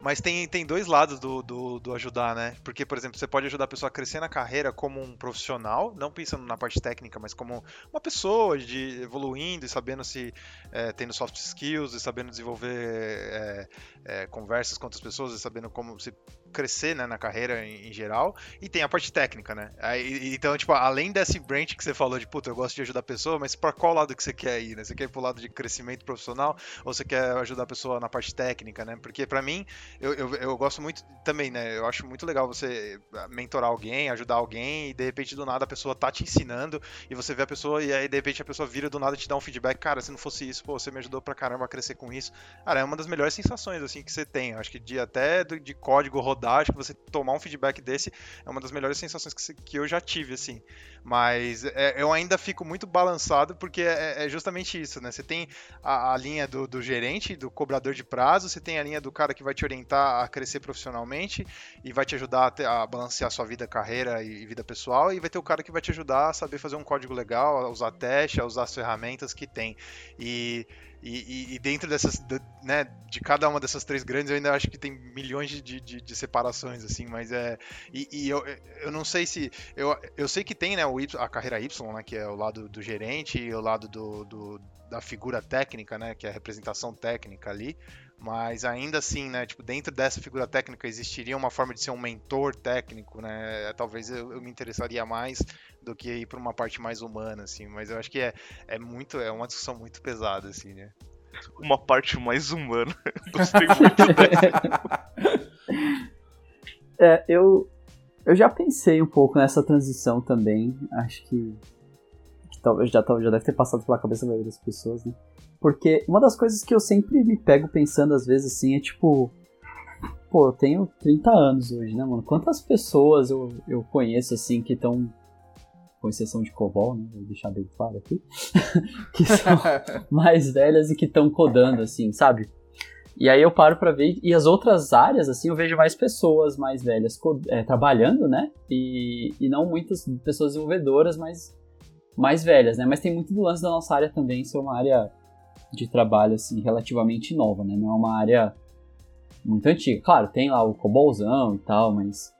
mas tem, tem dois lados do, do, do, ajudar, né? Porque, por exemplo, você pode ajudar a pessoa a crescer na carreira como um profissional, não pensando na parte técnica, mas como uma pessoa de evoluindo e sabendo se é, tendo soft skills e sabendo desenvolver é, é, conversas com outras pessoas e sabendo como se crescer né, na carreira em, em, geral. E tem a parte técnica, né? Aí, então, tipo, além desse branch que você falou de, puta, eu gosto de ajudar a pessoa, mas para qual lado que você quer ir, né? Você quer ir pro lado de crescimento profissional ou você quer ajudar a pessoa na parte técnica, né? Porque para mim, eu, eu, eu, gosto muito também, né? Eu acho muito legal você mentorar alguém, ajudar alguém e de repente do nada a pessoa tá te ensinando e você vê a pessoa e aí de repente a pessoa vira do nada e te dá um feedback. Cara, se não fosse isso, pô, você me ajudou pra caramba a crescer com isso. Cara, é uma das melhores sensações, assim, que você tem. Eu acho que de até de código rodar acho que você tomar um feedback desse é uma das melhores sensações que, que eu já tive, assim. Mas é, eu ainda fico muito balançado porque é, é, é justamente isso, né? Você tem a, a linha do, do, gerente, do cobrador de prazo, você tem a linha do cara que vai te orientar a crescer profissionalmente e vai te ajudar a, ter, a balancear sua vida, carreira e, e, vida pessoal, e vai ter o cara que vai te ajudar a saber fazer um código legal, a usar teste, a usar as ferramentas que tem. E e, e, e, dentro dessas, né, de cada uma dessas três grandes, eu ainda acho que tem milhões de, de, de separações, assim, mas é. E, e, eu, eu não sei se. Eu, eu sei que tem, né, o y, a carreira Y, né, que é o lado do gerente e o lado do, do, da figura técnica, né, que é a representação técnica ali. Mas ainda assim, né, tipo, dentro dessa figura técnica existiria uma forma de ser um mentor técnico, né? Talvez eu, eu me interessaria mais do que ir para uma parte mais humana, assim. Mas eu acho que é, é muito, é uma discussão muito pesada, assim, né? Uma parte mais humana. [LAUGHS] Gostei muito dessa. [LAUGHS] É, eu, eu já pensei um pouco nessa transição também. Acho que, que talvez já, já deve ter passado pela cabeça da maioria das pessoas, né? Porque uma das coisas que eu sempre me pego pensando às vezes assim é tipo. Pô, eu tenho 30 anos hoje, né, mano? Quantas pessoas eu, eu conheço assim que estão. Com exceção de COBOL, né? Vou deixar bem claro aqui. [LAUGHS] que são [LAUGHS] mais velhas e que estão codando, assim, sabe? E aí eu paro para ver, e as outras áreas, assim, eu vejo mais pessoas mais velhas é, trabalhando, né? E, e não muitas pessoas desenvolvedoras, mas mais velhas, né? Mas tem muito do lance da nossa área também ser uma área de trabalho assim relativamente nova, né? Não é uma área muito antiga. Claro, tem lá o Cobolzão e tal, mas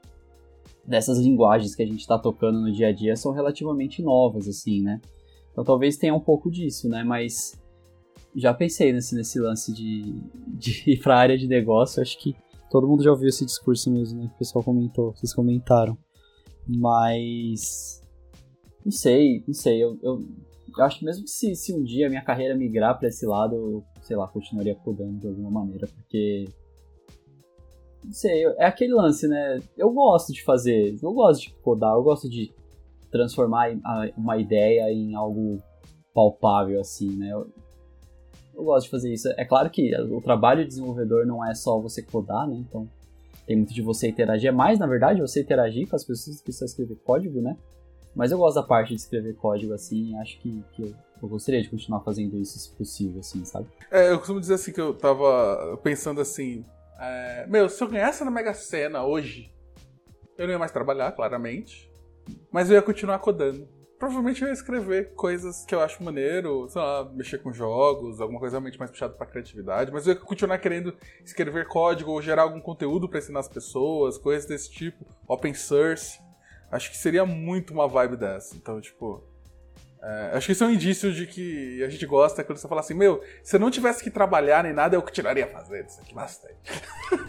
dessas linguagens que a gente está tocando no dia a dia são relativamente novas, assim, né? Então talvez tenha um pouco disso, né? Mas já pensei nesse, nesse lance de, [LAUGHS] de ir para a área de negócio. Acho que todo mundo já ouviu esse discurso mesmo, né? Que o pessoal comentou, vocês comentaram. Mas. Não sei, não sei. Eu, eu, eu acho que mesmo que se, se um dia a minha carreira migrar para esse lado, eu, sei lá, continuaria codando de alguma maneira, porque não sei, é aquele lance, né? Eu gosto de fazer, eu gosto de codar, eu gosto de transformar uma ideia em algo palpável, assim, né? Eu, eu gosto de fazer isso. É claro que o trabalho de desenvolvedor não é só você codar, né? Então tem muito de você interagir. É mais, na verdade, você interagir com as pessoas que estão escrever código, né? Mas eu gosto da parte de escrever código, assim, acho que, que eu, eu, gostaria de continuar fazendo isso se possível, assim, sabe? É, eu costumo dizer assim que eu tava pensando assim, é, meu, se eu ganhasse na Mega Sena hoje, eu não ia mais trabalhar, claramente. Mas eu ia continuar codando. Provavelmente eu ia escrever coisas que eu acho maneiro, sei lá, mexer com jogos, alguma coisa realmente mais puxada pra criatividade. Mas eu ia continuar querendo escrever código ou gerar algum conteúdo para ensinar as pessoas, coisas desse tipo, open source. Acho que seria muito uma vibe dessa. Então, tipo, é, acho que isso é um indício de que a gente gosta quando você fala assim, meu, se eu não tivesse que trabalhar nem nada, eu continuaria fazendo isso aqui bastante.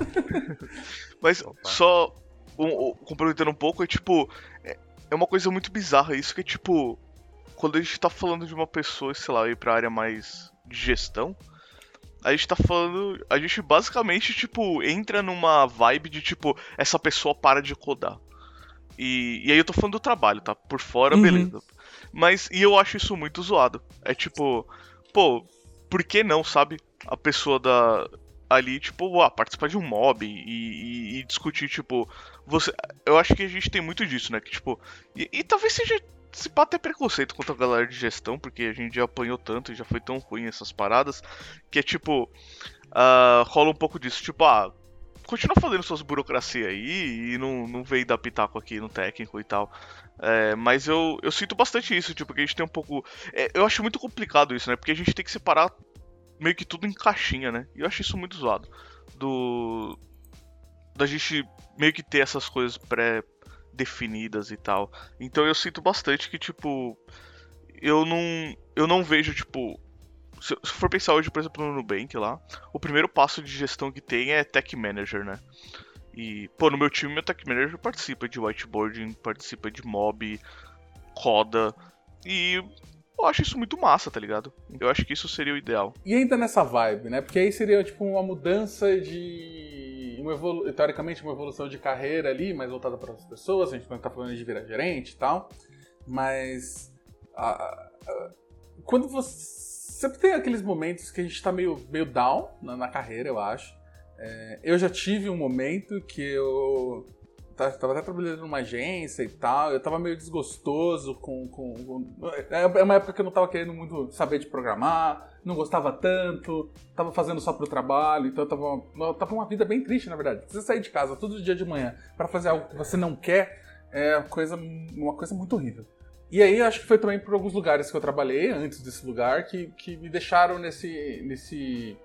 [LAUGHS] Mas Opa. só um, um, complementando um pouco, é tipo, é, é uma coisa muito bizarra isso, que é tipo, quando a gente tá falando de uma pessoa, sei lá, ir pra área mais de gestão, a gente tá falando. A gente basicamente, tipo, entra numa vibe de tipo, essa pessoa para de codar. E, e aí eu tô falando do trabalho, tá? Por fora, uhum. beleza. Mas, e eu acho isso muito zoado. É tipo, pô, por que não, sabe? A pessoa da. Ali, tipo, ah, participar de um mob e, e, e, discutir, tipo. Você. Eu acho que a gente tem muito disso, né? Que, tipo. E, e talvez seja. Se pá ter preconceito contra a galera de gestão, porque a gente já apanhou tanto e já foi tão ruim essas paradas. Que é tipo. Uh, rola um pouco disso. Tipo, ah, continua fazendo suas burocracias aí e não, não veio dar pitaco aqui no técnico e tal. É, mas eu, eu sinto bastante isso, tipo, que a gente tem um pouco. É, eu acho muito complicado isso, né? Porque a gente tem que separar meio que tudo em caixinha, né? E eu acho isso muito zoado. Do. Da gente meio que ter essas coisas pré-definidas e tal. Então eu sinto bastante que, tipo. Eu não. Eu não vejo, tipo, se, for pensar hoje, por exemplo, no Nubank lá, o primeiro passo de gestão que tem é Tech Manager, né? E, pô, no meu time, meu Tech Manager participa de whiteboarding, participa de mob, roda. E eu acho isso muito massa, tá ligado? Eu acho que isso seria o ideal. E ainda nessa vibe, né? Porque aí seria tipo uma mudança de. Uma evolu... Teoricamente, uma evolução de carreira ali, mais voltada para as pessoas. A gente não tá falando de virar gerente e tal. Mas. A... Quando você sempre tem aqueles momentos que a gente tá meio, meio down na, na carreira, eu acho. É, eu já tive um momento que eu tava até trabalhando numa agência e tal, eu tava meio desgostoso com, com, com, É uma época que eu não tava querendo muito saber de programar, não gostava tanto, tava fazendo só pro trabalho, então eu tava, tava uma vida bem triste, na verdade. Você sair de casa todo dia de manhã para fazer algo que você não quer é coisa, uma coisa muito horrível. E aí acho que foi também por alguns lugares que eu trabalhei antes desse lugar que, que me deixaram nesse, nesse,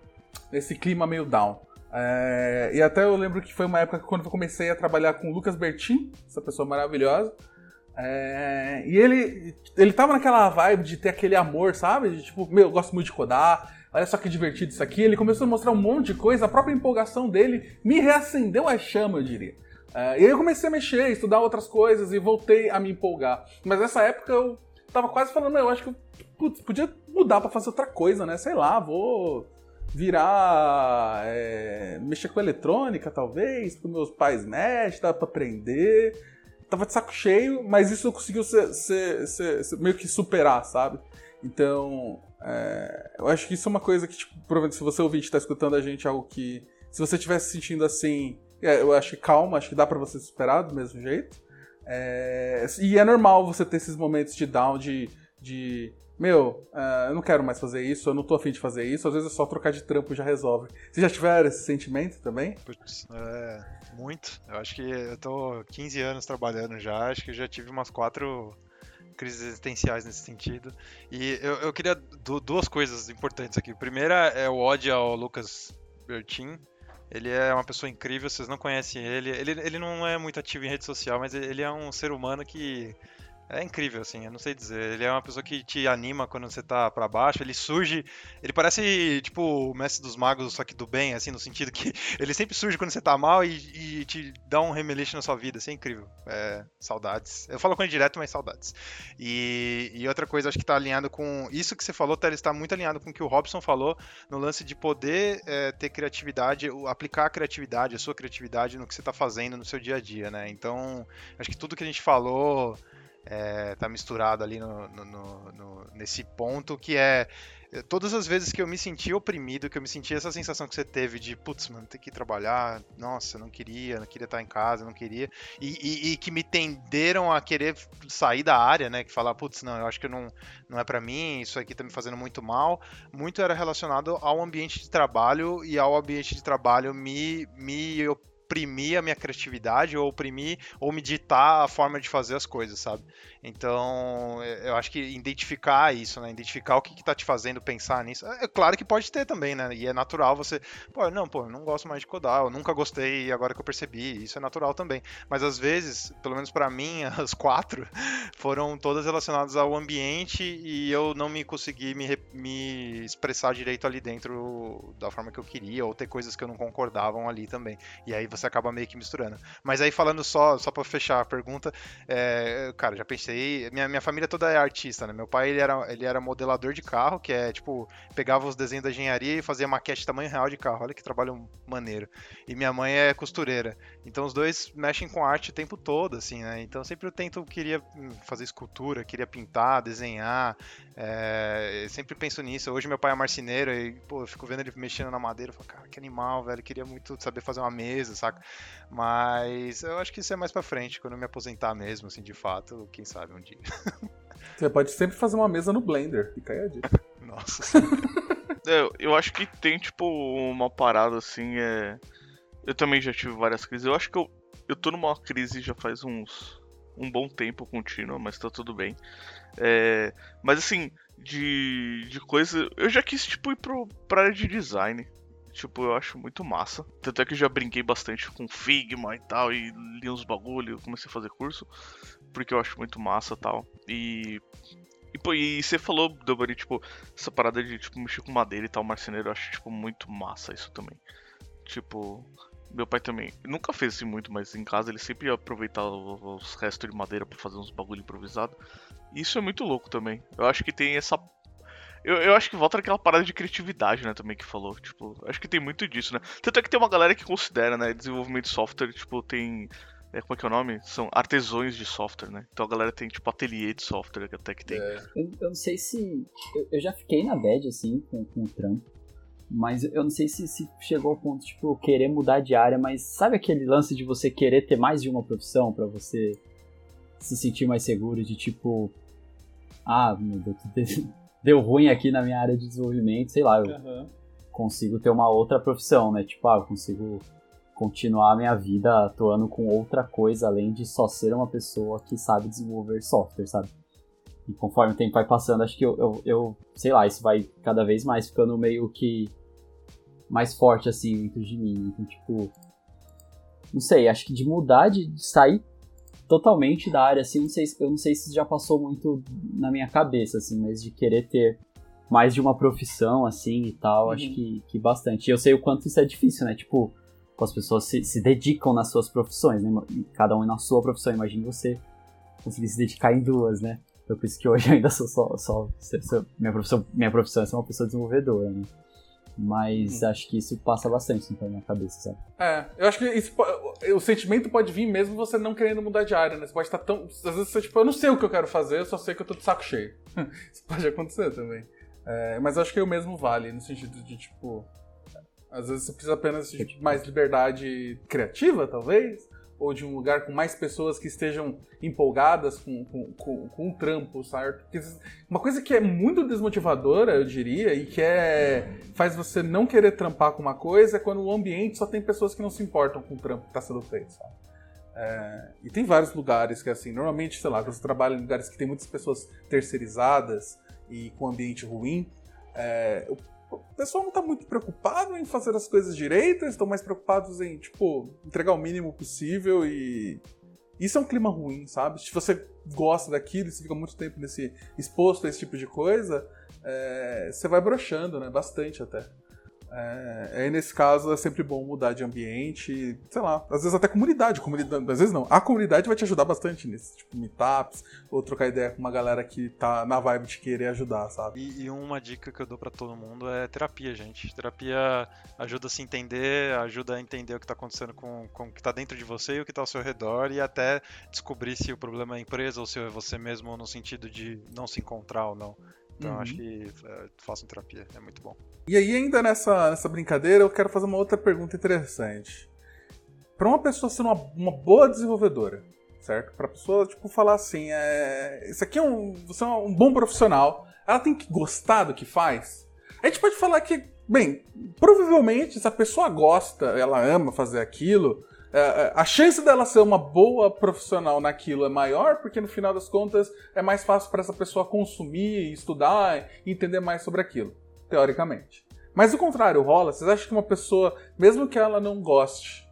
nesse clima meio down. É, e até eu lembro que foi uma época quando eu comecei a trabalhar com o Lucas Bertin, essa pessoa maravilhosa. É, e ele, ele tava naquela vibe de ter aquele amor, sabe? De tipo, meu, eu gosto muito de codar, olha só que divertido isso aqui. Ele começou a mostrar um monte de coisa, a própria empolgação dele me reacendeu a chama, eu diria. É, e aí eu comecei a mexer, estudar outras coisas e voltei a me empolgar. Mas nessa época eu tava quase falando, eu acho que eu putz, podia mudar para fazer outra coisa, né? Sei lá, vou virar. É, mexer com eletrônica, talvez, porque meus pais mexem, dá pra aprender. Tava de saco cheio, mas isso conseguiu ser, ser, ser, ser meio que superar, sabe? Então, é, eu acho que isso é uma coisa que, tipo, provavelmente, se você ouvinte tá escutando a gente, algo que. Se você estiver se sentindo assim é, eu acho que calma, acho que dá para você superar do mesmo jeito. É, e é normal você ter esses momentos de down, de, de meu, uh, eu não quero mais fazer isso, eu não tô afim de fazer isso, às vezes é só trocar de trampo e já resolve. Vocês já tiveram esse sentimento também? Putz, é, muito. Eu acho que eu tô 15 anos trabalhando já, acho que já tive umas quatro crises existenciais nesse sentido. E eu, eu queria duas coisas importantes aqui. Primeira é o ódio ao Lucas Bertin, Ele é uma pessoa incrível, vocês não conhecem ele. Ele, ele não é muito ativo em rede social, mas ele é um ser humano que é incrível, assim, eu não sei dizer. Ele é uma pessoa que te anima quando você tá para baixo. Ele surge. Ele parece, tipo, o mestre dos magos, só que do bem, assim, no sentido que [LAUGHS] ele sempre surge quando você tá mal e, e te dá um remeleixo na sua vida. Assim, é incrível. É, saudades. Eu falo com ele direto, mas saudades. E, e outra coisa, acho que tá alinhado com. Isso que você falou, Teles, está muito alinhado com o que o Robson falou no lance de poder é, ter criatividade, aplicar a criatividade, a sua criatividade no que você tá fazendo no seu dia a dia, né? Então, acho que tudo que a gente falou é, tá misturado ali no, no, no, nesse ponto que é todas as vezes que eu me senti oprimido, que eu me senti essa sensação que você teve de, putz, mano, ter que trabalhar, nossa, não queria, não queria estar em casa, não queria, e, e, e, que me tenderam a querer sair da área, né, que falar, putz, não, eu acho que não, não é para mim, isso aqui tá me fazendo muito mal, muito era relacionado ao ambiente de trabalho e ao ambiente de trabalho me, me oprimir a minha criatividade ou oprimir ou me ditar a forma de fazer as coisas, sabe? Então, é, eu acho que identificar isso, né? Identificar o que, que tá te fazendo pensar nisso. É, é claro que pode ter também, né? E é natural você, pô, não, pô, não gosto mais de codar, eu nunca gostei agora que eu percebi, isso é natural também. Mas às vezes, pelo menos para mim, [LAUGHS] as quatro foram todas relacionadas ao ambiente e eu não me consegui me, me expressar direito ali dentro da forma que eu queria, ou ter coisas que eu não concordavam ali também. E aí você acaba meio que misturando. Mas aí falando só, só para fechar a pergunta, é, cara, já pensei minha, minha família toda é artista, né? Meu pai ele era, ele era modelador de carro, que é tipo, pegava os desenhos da engenharia e fazia maquete tamanho real de carro. Olha que trabalho maneiro. E minha mãe é costureira. Então os dois mexem com arte o tempo todo, assim, né? Então sempre eu tento, queria hum, fazer escultura, queria pintar, desenhar. É, sempre penso nisso. Hoje meu pai é marceneiro e, pô, eu fico vendo ele mexendo na madeira. Eu falo, cara, que animal, velho. queria muito saber fazer uma mesa, saca? Mas eu acho que isso é mais pra frente, quando eu me aposentar mesmo, assim, de fato, quem sabe um dia. [LAUGHS] Você pode sempre fazer uma mesa no Blender, fica aí a dica. [LAUGHS] Nossa. eu, eu acho que tem, tipo, uma parada assim, é. Eu também já tive várias crises. Eu acho que eu, eu tô numa crise já faz uns. um bom tempo contínua, mas tá tudo bem. É, mas assim, de, de coisa. Eu já quis, tipo, ir pro, pra área de design. Tipo, eu acho muito massa. Tanto é que eu já brinquei bastante com Figma e tal, e li uns bagulho, comecei a fazer curso, porque eu acho muito massa tal. E. E, pô, e você falou, Dobari, tipo, essa parada de tipo, mexer com madeira e tal, marceneiro, eu acho, tipo, muito massa isso também. Tipo, meu pai também. Nunca fez assim muito, mas em casa ele sempre ia aproveitar os restos de madeira para fazer uns bagulho improvisado. Isso é muito louco também. Eu acho que tem essa eu, eu acho que volta naquela parada de criatividade, né, também que falou. Tipo, acho que tem muito disso, né? Tanto é que tem uma galera que considera, né, desenvolvimento de software, tipo, tem. É, como é que é o nome? São artesões de software, né? Então a galera tem, tipo, ateliê de software que até que tem. É. Eu, eu, não sei se. Eu, eu, já fiquei na bad, assim, com, com o trampo. Mas eu não sei se, se chegou ao ponto, tipo, querer mudar de área, mas sabe aquele lance de você querer ter mais de uma profissão para você se sentir mais seguro, de tipo, ah, meu Deus, deu ruim aqui na minha área de desenvolvimento, sei lá, eu uhum. consigo ter uma outra profissão, né? Tipo, ah, eu consigo continuar a minha vida atuando com outra coisa além de só ser uma pessoa que sabe desenvolver software, sabe? E conforme o tempo vai passando, acho que eu, eu, eu sei lá, isso vai cada vez mais ficando meio que mais forte assim dentro de mim. Então, tipo, não sei, acho que de mudar, de, de sair totalmente da área, assim, não sei, eu não sei se já passou muito na minha cabeça, assim, mas de querer ter mais de uma profissão, assim, e tal, uhum. acho que, que bastante. E eu sei o quanto isso é difícil, né? Tipo, as pessoas se, se dedicam nas suas profissões, né? Cada um na sua profissão. Imagine você conseguir se dedicar em duas, né? Então, por isso que hoje eu ainda sou só. só, só minha, profissão, minha profissão é ser uma pessoa desenvolvedora, né? Mas hum. acho que isso passa bastante na minha cabeça, sabe? É, eu acho que isso, o sentimento pode vir mesmo você não querendo mudar de área, né? Você pode estar tão. Às vezes você, tipo, eu não sei o que eu quero fazer, eu só sei que eu tô de saco cheio. [LAUGHS] isso pode acontecer também. É, mas acho que o mesmo vale, no sentido de, tipo. Às vezes você precisa apenas de mais liberdade criativa, talvez ou de um lugar com mais pessoas que estejam empolgadas com, com, com, com o trampo, certo? Uma coisa que é muito desmotivadora, eu diria, e que é faz você não querer trampar com uma coisa é quando o ambiente só tem pessoas que não se importam com o trampo que está sendo feito, sabe? É, e tem vários lugares que, assim, normalmente, sei lá, você trabalha em lugares que tem muitas pessoas terceirizadas e com ambiente ruim, é, o pessoal não tá muito preocupado em fazer as coisas direitas, estão mais preocupados em, tipo, entregar o mínimo possível e. Isso é um clima ruim, sabe? Se você gosta daquilo, se fica muito tempo nesse exposto a esse tipo de coisa, é, você vai brochando, né? Bastante até. É, aí nesse caso é sempre bom mudar de ambiente, sei lá, às vezes até comunidade, comunidade, às vezes não. A comunidade vai te ajudar bastante nisso, tipo meetups, ou trocar ideia com uma galera que tá na vibe de querer ajudar, sabe? E, e uma dica que eu dou para todo mundo é terapia, gente. Terapia ajuda a se entender, ajuda a entender o que tá acontecendo com, com o que tá dentro de você e o que tá ao seu redor, e até descobrir se o problema é a empresa ou se é você mesmo no sentido de não se encontrar ou não. Então uhum. acho que é, façam terapia, é muito bom. E aí, ainda nessa, nessa brincadeira, eu quero fazer uma outra pergunta interessante. Para uma pessoa ser uma, uma boa desenvolvedora, certo? Para a pessoa tipo falar assim, é, isso aqui é um, você é um bom profissional, ela tem que gostar do que faz. A gente pode falar que, bem, provavelmente se a pessoa gosta, ela ama fazer aquilo, a chance dela ser uma boa profissional naquilo é maior, porque no final das contas é mais fácil para essa pessoa consumir, estudar e entender mais sobre aquilo, teoricamente. Mas o contrário rola, vocês acham que uma pessoa, mesmo que ela não goste,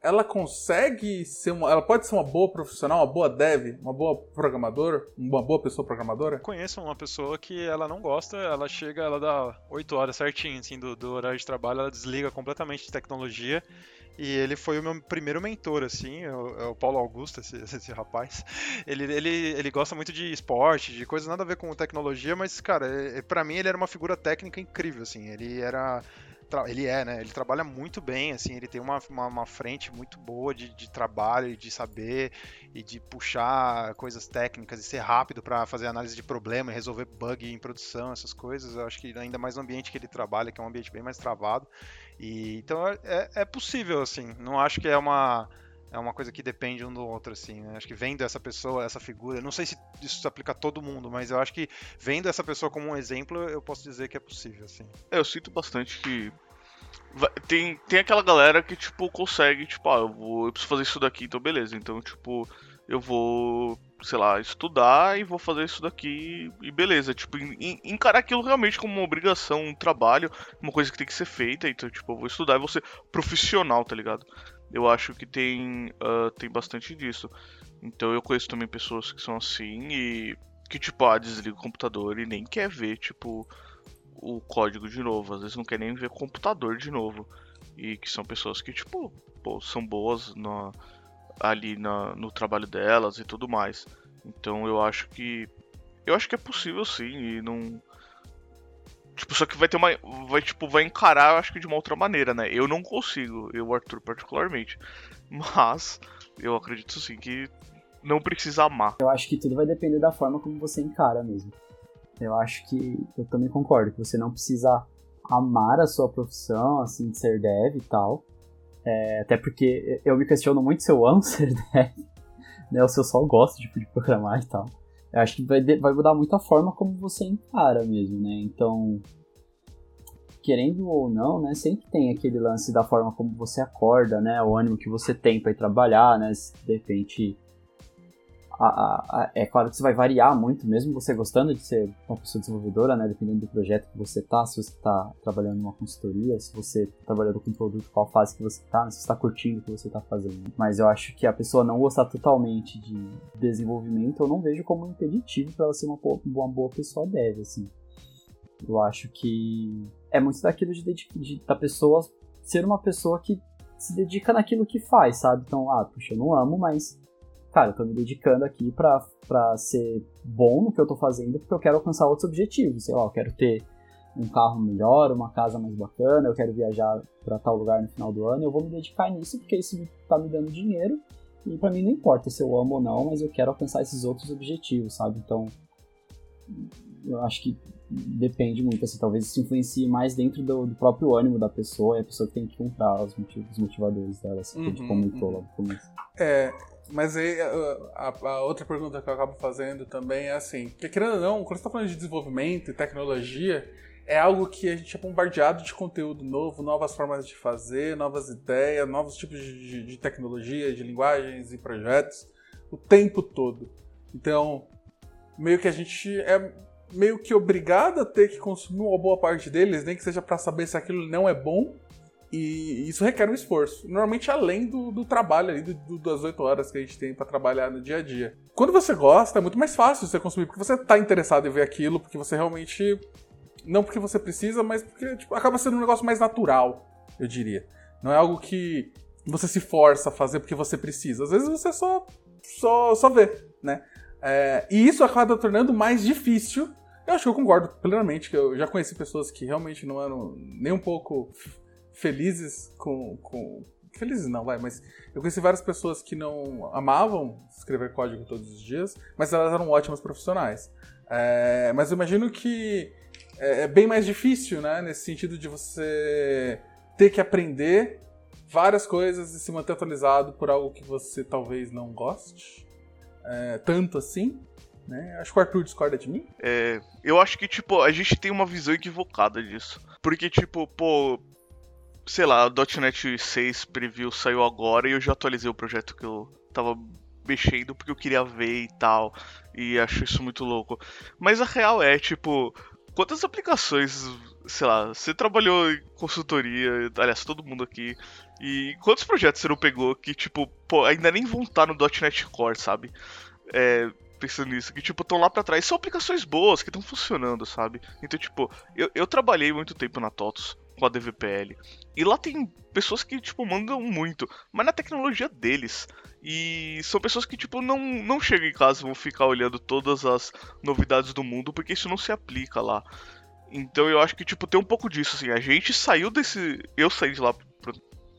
ela consegue ser uma, ela pode ser uma boa profissional, uma boa dev, uma boa programadora, uma boa pessoa programadora? Conheço uma pessoa que ela não gosta, ela chega, ela dá 8 horas certinho assim do, do horário de trabalho, ela desliga completamente de tecnologia e ele foi o meu primeiro mentor, assim, é o, é o Paulo Augusto, esse, [LAUGHS] esse rapaz. Ele, ele, ele gosta muito de esporte, de coisas nada a ver com tecnologia, mas, cara, é, para mim ele era uma figura técnica incrível, assim. Ele era ele é, né? Ele trabalha muito bem, assim, ele tem uma, uma, uma frente muito boa de, de, trabalho, de saber e de puxar coisas técnicas e ser rápido para fazer análise de problema e resolver bug em produção, essas coisas. Eu acho que ainda mais no ambiente que ele trabalha, que é um ambiente bem mais travado. E, então é, é, é possível, assim. Não acho que é uma é uma coisa que depende um do outro, assim. Né? Acho que vendo essa pessoa, essa figura, não sei se isso se aplica a todo mundo, mas eu acho que vendo essa pessoa como um exemplo, eu posso dizer que é possível, assim. É, eu sinto bastante que tem, tem aquela galera que, tipo, consegue, tipo, ah, eu, vou, eu preciso fazer isso daqui, então beleza. Então, tipo, eu vou, sei lá, estudar e vou fazer isso daqui e beleza. Tipo, encarar aquilo realmente como uma obrigação, um trabalho, uma coisa que tem que ser feita. Então, tipo, eu vou estudar e vou ser profissional, tá ligado? eu acho que tem, uh, tem bastante disso. Então eu conheço também pessoas que são assim e que, tipo, ah, desliga o computador e nem quer ver, tipo, o código de novo. Às vezes não quer nem ver o computador de novo. E que são pessoas que, tipo, pô, são boas no, ali na, no trabalho delas e tudo mais. Então eu acho que. Eu acho que é possível sim e não. Tipo, só que vai ter uma. Vai, tipo, vai encarar, acho que de uma outra maneira, né? Eu não consigo, eu, Arthur, particularmente. [LAUGHS] Mas eu acredito sim que não precisa amar. Eu acho que tudo vai depender da forma como você encara mesmo. Eu acho que. Eu também concordo que você não precisa amar a sua profissão, assim, de ser dev e tal. É, até porque eu me questiono muito se eu amo [LAUGHS] ser dev, né? Ou se eu só gosto tipo, de programar e tal. Eu acho que vai, vai mudar muito a forma como você encara mesmo, né? Então, querendo ou não, né, sempre tem aquele lance da forma como você acorda, né, o ânimo que você tem para trabalhar, né, se de repente a, a, a, é claro que isso vai variar muito, mesmo você gostando de ser uma pessoa desenvolvedora, né? Dependendo do projeto que você tá, se você tá trabalhando numa consultoria, se você tá trabalhando com um produto, qual fase que você tá, se você tá curtindo o que você tá fazendo. Mas eu acho que a pessoa não gostar totalmente de desenvolvimento, eu não vejo como um impeditivo para ela ser uma, uma boa pessoa deve, assim. Eu acho que é muito daquilo de, de, de da pessoa ser uma pessoa que se dedica naquilo que faz, sabe? Então, ah, puxa, eu não amo, mas cara, eu tô me dedicando aqui pra, pra ser bom no que eu tô fazendo, porque eu quero alcançar outros objetivos. Sei lá, eu quero ter um carro melhor, uma casa mais bacana, eu quero viajar para tal lugar no final do ano, eu vou me dedicar nisso porque isso tá me dando dinheiro e para mim não importa se eu amo ou não, mas eu quero alcançar esses outros objetivos, sabe? Então, eu acho que depende muito, assim, talvez isso influencie mais dentro do, do próprio ânimo da pessoa e a pessoa tem que encontrar os, motivos, os motivadores dela, assim, uhum, que a gente uhum, comentou uhum. lá no começo. É, mas aí a, a, outra pergunta que eu acabo fazendo também é assim, querendo ou não, quando você está falando de desenvolvimento e tecnologia, é algo que a gente é bombardeado de conteúdo novo, novas formas de fazer, novas ideias, novos tipos de, de tecnologia, de linguagens e projetos, o tempo todo. Então, meio que a gente é meio que obrigado a ter que consumir uma boa parte deles, nem que seja para saber se aquilo não é bom. E isso requer um esforço. Normalmente além do, do trabalho ali, do, do, das 8 horas que a gente tem para trabalhar no dia a dia. Quando você gosta, é muito mais fácil você consumir, porque você tá interessado em ver aquilo, porque você realmente. Não porque você precisa, mas porque tipo, acaba sendo um negócio mais natural, eu diria. Não é algo que você se força a fazer porque você precisa. Às vezes você só, só, só vê, né? É, e isso acaba tornando mais difícil. Eu acho que eu concordo plenamente, que eu já conheci pessoas que realmente não eram nem um pouco felizes com, com. Felizes não, vai, mas eu conheci várias pessoas que não amavam escrever código todos os dias, mas elas eram ótimas profissionais. É, mas eu imagino que é, é bem mais difícil, né? Nesse sentido de você ter que aprender várias coisas e se manter atualizado por algo que você talvez não goste. É, tanto assim. Né? Acho que o Arthur discorda de mim. É, eu acho que, tipo, a gente tem uma visão equivocada disso. Porque, tipo, pô, sei lá, o .NET 6 Preview saiu agora e eu já atualizei o projeto que eu tava mexendo porque eu queria ver e tal. E acho isso muito louco. Mas a real é, tipo, quantas aplicações, sei lá, você trabalhou em consultoria, aliás, todo mundo aqui, e quantos projetos você não pegou que, tipo, pô, ainda nem vão estar no .NET Core, sabe? É, pensando nisso, que, tipo, estão lá pra trás. São aplicações boas que estão funcionando, sabe? Então, tipo, eu, eu trabalhei muito tempo na TOTOS com a DVPL. E lá tem pessoas que, tipo, mandam muito, mas na tecnologia deles. E são pessoas que, tipo, não, não chegam em casa e vão ficar olhando todas as novidades do mundo, porque isso não se aplica lá. Então eu acho que, tipo, tem um pouco disso, assim. A gente saiu desse. Eu saí de lá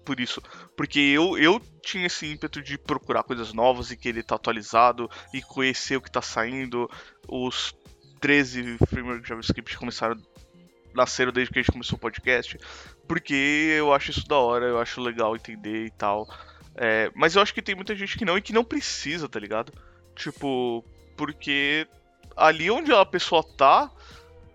por isso. Porque eu, eu tinha esse ímpeto de procurar coisas novas e querer estar atualizado e conhecer o que está saindo. Os 13 frameworks JavaScript começaram nasceram desde que a gente começou o podcast, porque eu acho isso da hora, eu acho legal entender e tal. É, mas eu acho que tem muita gente que não e que não precisa, tá ligado? Tipo, porque ali onde a pessoa tá,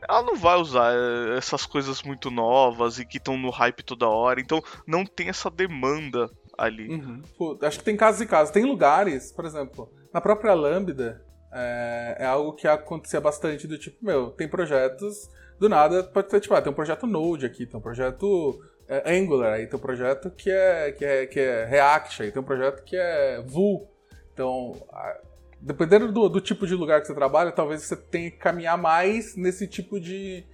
ela não vai usar eh, essas coisas muito novas e que estão no hype toda hora, então não tem essa demanda ali. Uhum. Pô, acho que tem casos e casos. Tem lugares, por exemplo, na própria Lambda, é, é, algo que acontecia bastante do tipo, meu, tem projetos, do nada pode ter, tipo, ah, tem um projeto Node aqui, tem um projeto é, Angular, aí tem um projeto que é, que é, que é React, aí tem um projeto que é Vue. Então, dependendo do, do, tipo de lugar que você trabalha, talvez você tenha que caminhar mais nesse tipo de.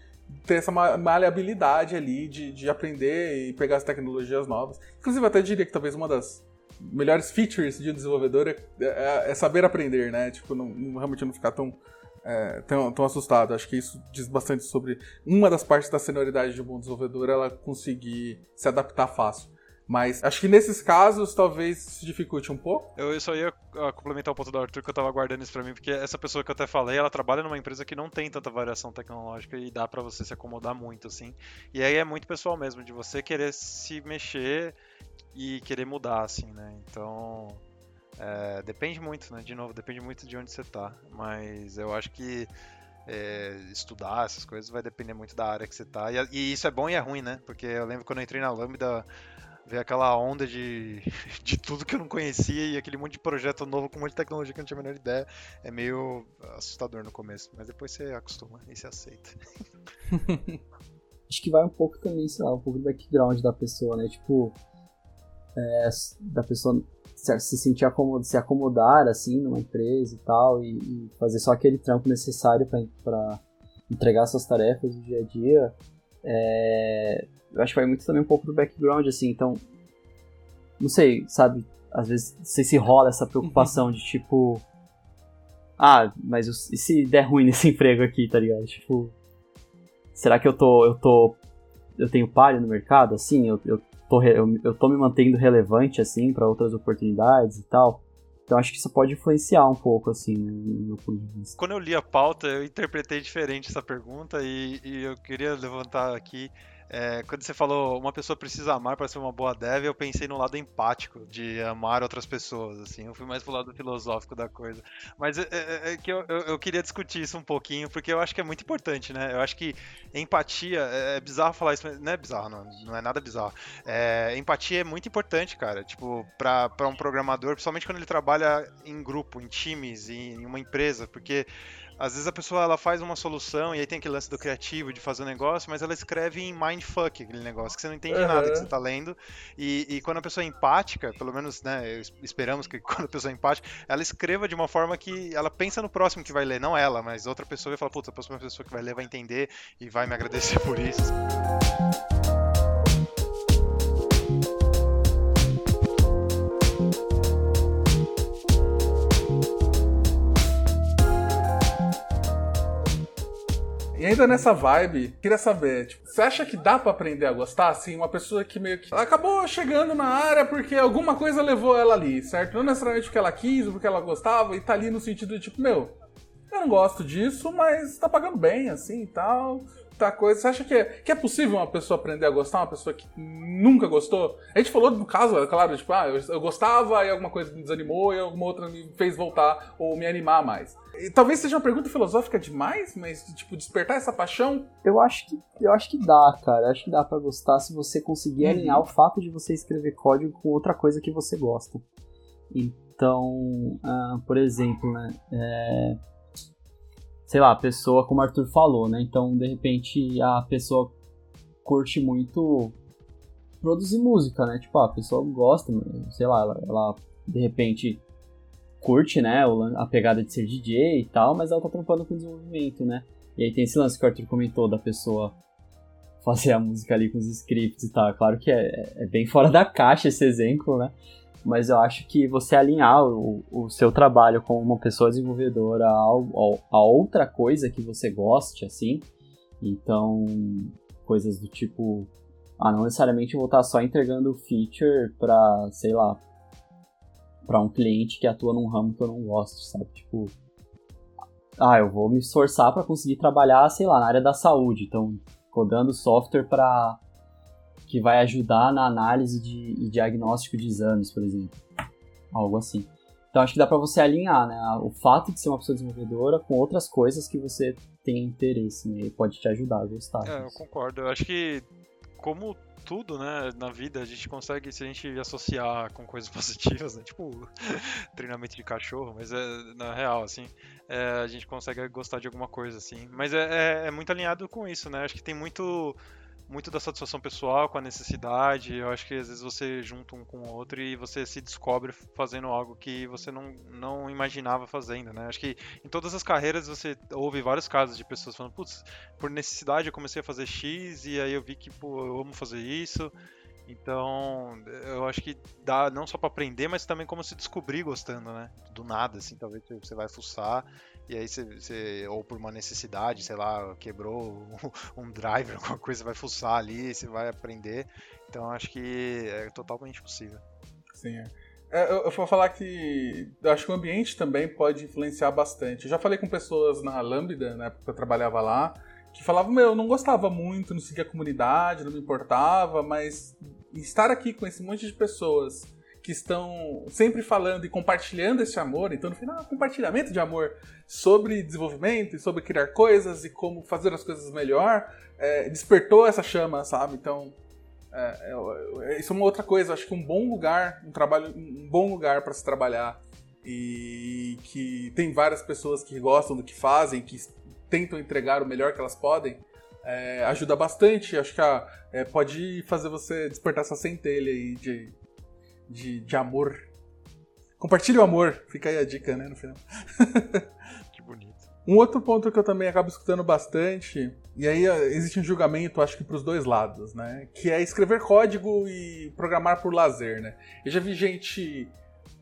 ter essa maleabilidade ali de, de aprender e pegar as tecnologias novas. Inclusive, até diria que talvez uma das melhores features de um desenvolvedor é, é, é saber aprender, né? Tipo, não, não, realmente não ficar tão, é, tão, tão assustado. Acho que isso diz bastante sobre uma das partes da senioridade de um bom desenvolvedor, ela conseguir se adaptar fácil. Mas acho que nesses casos talvez se dificulte um pouco. Eu só ia ah, complementar o ponto do Arthur que eu tava guardando isso pra mim, porque essa pessoa que eu até falei, ela trabalha numa empresa que não tem tanta variação tecnológica e dá para você se acomodar muito, assim. E aí é muito pessoal mesmo, de você querer se mexer e querer mudar, assim, né? Então. É, depende muito, né? De novo, depende muito de onde você tá. Mas eu acho que é, estudar essas coisas vai depender muito da área que você tá. E, e, isso é bom e é ruim, né? Porque eu lembro quando eu entrei na Lambda, ver aquela onda de, [LAUGHS] de tudo que eu não conhecia e aquele monte de projeto novo com um monte de tecnologia que eu não tinha a menor ideia. É meio assustador no começo, mas depois você acostuma e você aceita. [LAUGHS] Acho que vai um pouco também, sei lá, um pouco do background da pessoa, né? Tipo, é, da pessoa se sentir acomod se acomodar assim numa empresa e tal, e, e fazer só aquele trampo necessário para entregar suas tarefas do dia a dia. É, eu acho que vai muito também um pouco do background, assim, então. Não sei, sabe? Às vezes você se rola essa preocupação uhum. de tipo. Ah, mas e se der ruim [LAUGHS] nesse emprego aqui, tá ligado? Tipo. Será que eu tô. Eu tô. Eu tenho palha no mercado, assim? Eu, eu, tô, eu, tô me mantendo relevante, assim, para outras oportunidades e tal. Então acho que isso pode influenciar um pouco, assim, no meu ponto de vista. Quando eu li a pauta, eu interpretei diferente essa pergunta e, e eu queria levantar aqui é, quando você falou uma pessoa precisa amar para ser uma boa dev, eu pensei no lado empático de amar outras pessoas, assim. Eu fui mais pro lado filosófico da coisa. Mas é, é, é que eu, eu, queria discutir isso um pouquinho, porque eu acho que é muito importante, né? Eu acho que empatia, é, é bizarro falar isso, mas não é bizarro, não, não é nada bizarro. É, empatia é muito importante, cara, tipo, para um programador, principalmente quando ele trabalha em grupo, em times, em, em uma empresa, porque às vezes a pessoa ela faz uma solução e aí tem aquele lance do criativo de fazer um negócio, mas ela escreve em mindfuck aquele negócio, que você não entende uhum. nada que você tá lendo. E, e, quando a pessoa é empática, pelo menos, né, esperamos que [LAUGHS] quando a pessoa é empática, ela escreva de uma forma que ela pensa no próximo que vai ler, não ela, mas outra pessoa vai falar, putz, a próxima pessoa que vai ler vai entender e vai me agradecer [LAUGHS] por isso. Ainda nessa vibe, queria saber, tipo, você acha que dá para aprender a gostar? Assim, uma pessoa que meio que acabou chegando na área porque alguma coisa levou ela ali, certo? Não necessariamente porque ela quis porque ela gostava, e tá ali no sentido de, tipo, meu, eu não gosto disso, mas tá pagando bem, assim e tal tá coisa. Você acha que é, que é possível uma pessoa aprender a gostar, uma pessoa que nunca gostou? A gente falou do caso, é claro, tipo, ah, eu, eu gostava e alguma coisa me desanimou e alguma outra me fez voltar ou me animar mais. E, talvez seja uma pergunta filosófica demais, mas tipo, despertar essa paixão. Eu acho que, eu acho que dá, cara. Eu acho que dá para gostar se você conseguir uhum. alinhar o fato de você escrever código com outra coisa que você gosta. Então, uh, por exemplo, né? É sei lá, a pessoa, como o Arthur falou, né? Então, de repente, a pessoa curte muito produzir música, né? Tipo, a pessoa gosta, sei lá, ela, ela de repente curte, né, a pegada de ser DJ e tal, mas ela tá trampando com desenvolvimento, né? E aí tem esse lance que o Arthur comentou da pessoa fazer a música ali com os scripts e tal. Claro que é, é bem fora da caixa esse exemplo, né? Mas eu acho que você alinhar o, o seu trabalho com uma pessoa desenvolvedora a, a, a, outra coisa que você goste, assim, então coisas do tipo, ah, não necessariamente vou estar só entregando feature para, sei lá, para um cliente que atua num ramo que eu não gosto, sabe? Tipo, ah, eu vou me esforçar para conseguir trabalhar, sei lá, na área da saúde, então codando software para que vai ajudar na análise de, e diagnóstico de exames, por exemplo. Algo assim. Então acho que dá para você alinhar, né? O fato de ser uma pessoa desenvolvedora com outras coisas que você tem interesse, né? E pode te ajudar a gostar. É, eu concordo. Eu acho que como tudo, né, na vida, a gente consegue, se a gente associar com coisas [LAUGHS] positivas, né, tipo [LAUGHS] treinamento de cachorro, mas é na real, assim, é, a gente consegue gostar de alguma coisa, assim. Mas é, é, é muito alinhado com isso, né? Acho que tem muito muito da satisfação pessoal com a necessidade. Eu acho que às vezes você junta um com o outro e você se descobre fazendo algo que você não, não imaginava fazendo, né? Acho que em todas as carreiras você ouve vários casos de pessoas falando, putz, por necessidade eu comecei a fazer X e aí eu vi que, pô, eu amo fazer isso. Então, eu acho que dá não só para aprender, mas também como se descobrir gostando, né? Do nada, assim, talvez você vai fuçar e aí você, você, ou por uma necessidade, sei lá, quebrou [LAUGHS] um driver, [LAUGHS] alguma coisa, vai fuçar ali, você vai aprender. Então acho que é totalmente possível. Sim, é. é eu, eu vou falar que eu acho que o ambiente também pode influenciar bastante. Eu já falei com pessoas na Lambda, na época que eu trabalhava lá, que falavam, meu, eu não gostava muito, não seguia a comunidade, não me importava, mas estar aqui com esse monte de pessoas que estão sempre falando e compartilhando esse amor. Então, no final, compartilhamento de amor sobre desenvolvimento e sobre criar coisas e como fazer as coisas melhor, é, despertou essa chama, sabe? Então, é, é, isso é uma outra coisa. Acho que um bom lugar, um trabalho, um bom lugar para se trabalhar e que tem várias pessoas que gostam do que fazem, que tentam entregar o melhor que elas podem. É, ajuda bastante, acho que ah, é, pode fazer você despertar essa centelha aí de, de, de amor. Compartilhe o amor, fica aí a dica, né, no final. [LAUGHS] que bonito. Um outro ponto que eu também acabo escutando bastante, e aí existe um julgamento, acho que para os dois lados, né? Que é escrever código e programar por lazer, né? Eu já vi gente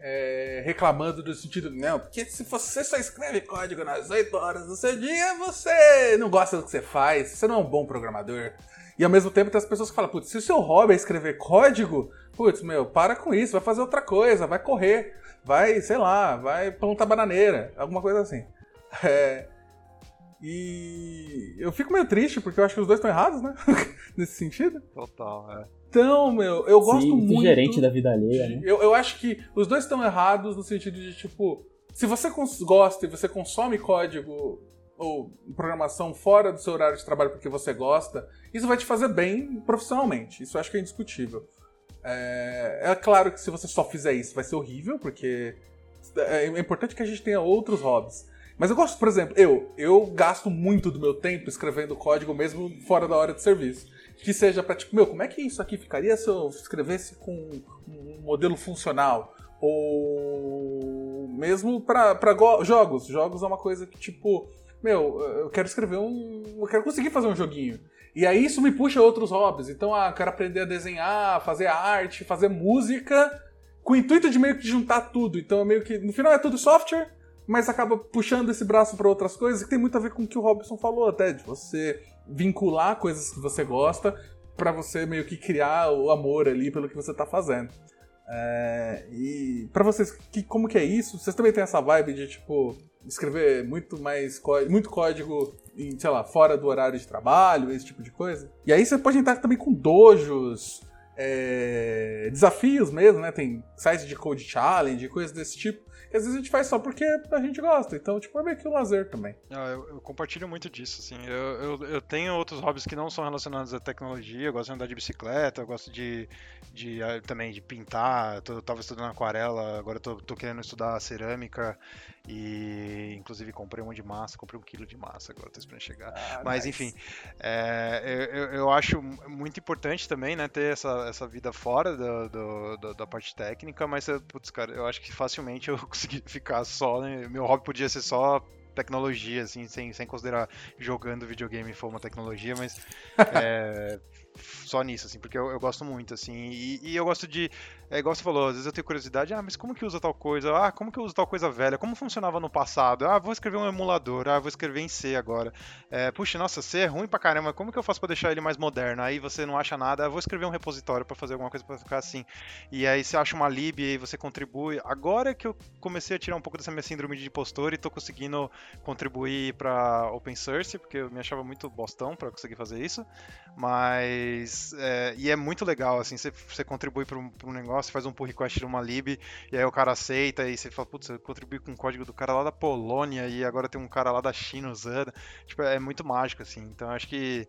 é, reclamando do sentido, não, porque se você só escreve código nas 8 horas do seu dia, você não gosta do que você faz, você não é um bom programador. E ao mesmo tempo tem as pessoas que falam, putz, se o seu hobby é escrever código, putz, meu, para com isso, vai fazer outra coisa, vai correr, vai, sei lá, vai plantar bananeira, alguma coisa assim. [LAUGHS] É... E eu fico meio triste porque eu acho que os dois estão errados, né? [LAUGHS] Nesse sentido. Total, é. Então, meu, eu gosto Sim, muito. gerente da vida alheia, né? Eu, eu acho que os dois estão errados no sentido de, tipo, se você gosta e você consome código ou programação fora do seu horário de trabalho porque você gosta, isso vai te fazer bem profissionalmente. Isso eu acho que é indiscutível. É, é claro que se você só fizer isso vai ser horrível, porque é, é importante que a gente tenha outros hobbies. Mas eu gosto, por exemplo, eu, eu gasto muito do meu tempo escrevendo código mesmo fora da hora de serviço. Que seja pra, tipo, meu, como é que isso aqui ficaria se eu escrevesse com um modelo funcional? Ou mesmo para jogos. Jogos é uma coisa que, tipo, meu, eu quero escrever um. Eu quero conseguir fazer um joguinho. E aí isso me puxa outros hobbies. Então, ah, eu quero aprender a desenhar, fazer arte, fazer música, com o intuito de meio que juntar tudo. Então, meio que. No final é tudo software, mas acaba puxando esse braço para outras coisas, que tem muito a ver com o que o Robson falou até, de você vincular coisas que você gosta para você meio que criar o amor ali pelo que você tá fazendo. É, e para vocês, que, como que é isso? Vocês também têm essa vibe de, tipo, escrever muito mais muito código em, sei lá, fora do horário de trabalho, esse tipo de coisa? E aí você pode entrar também com dojos, é, desafios mesmo, né? Tem sites de code challenge, coisas desse tipo às vezes a gente faz só porque a gente gosta. Então, tipo, é meio que um lazer também. Ah, eu, eu, compartilho muito disso, assim. Eu, eu, eu, tenho outros hobbies que não são relacionados à tecnologia. Eu gosto de andar de bicicleta, eu gosto de, de ah, também de pintar. Eu tava estudando aquarela, agora eu tô, tô querendo estudar cerâmica. E inclusive comprei um de massa, comprei um quilo de massa, agora tô esperando chegar. Ah, Mas nice. enfim, é, eu, eu acho muito importante também, né, ter essa, essa vida fora do, do, do, da parte técnica, mas, putz, cara, eu acho que facilmente eu [LAUGHS] consegui ficar só, né? Meu hobby podia ser só tecnologia, assim, sem, sem considerar jogando videogame for uma tecnologia, mas [LAUGHS] é, só nisso, assim, porque eu, eu gosto muito, assim, e, e, eu gosto de, é igual você falou, às vezes eu tenho curiosidade, ah, mas como que usa tal coisa? Ah, como que uso tal coisa velha? Como funcionava no passado? Ah, vou escrever um emulador, ah, vou escrever em C agora. É, puxa, nossa, C é ruim pra caramba, como que eu faço pra deixar ele mais moderno? Aí você não acha nada, ah, vou escrever um repositório para fazer alguma coisa pra ficar assim. E aí você acha uma lib e você contribui. Agora que eu comecei a tirar um pouco dessa minha síndrome de impostor e tô conseguindo contribuir pra open source, porque eu me achava muito bostão para conseguir fazer isso, mas, é, e é muito legal, assim, você, você contribui para um, um, negócio, faz um pull request numa lib, e aí o cara aceita, e você fala, putz, eu contribuí com o código do cara lá da Polônia, e agora tem um cara lá da China usando. Tipo, é muito mágico, assim. Então, acho que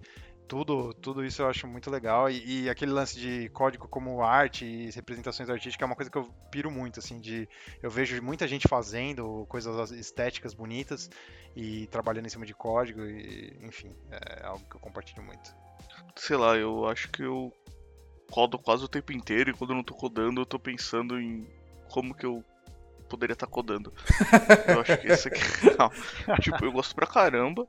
tudo, tudo isso eu acho muito legal. E, e, aquele lance de código como arte e representações artísticas é uma coisa que eu piro muito, assim, de eu vejo muita gente fazendo coisas estéticas bonitas e trabalhando em cima de código, e, enfim, é algo que eu compartilho muito sei lá, eu acho que eu codo quase o tempo inteiro e quando eu não tô codando eu tô pensando em como que eu poderia estar tá codando. eu acho que esse aqui. Não. [LAUGHS] Tipo, eu gosto pra caramba.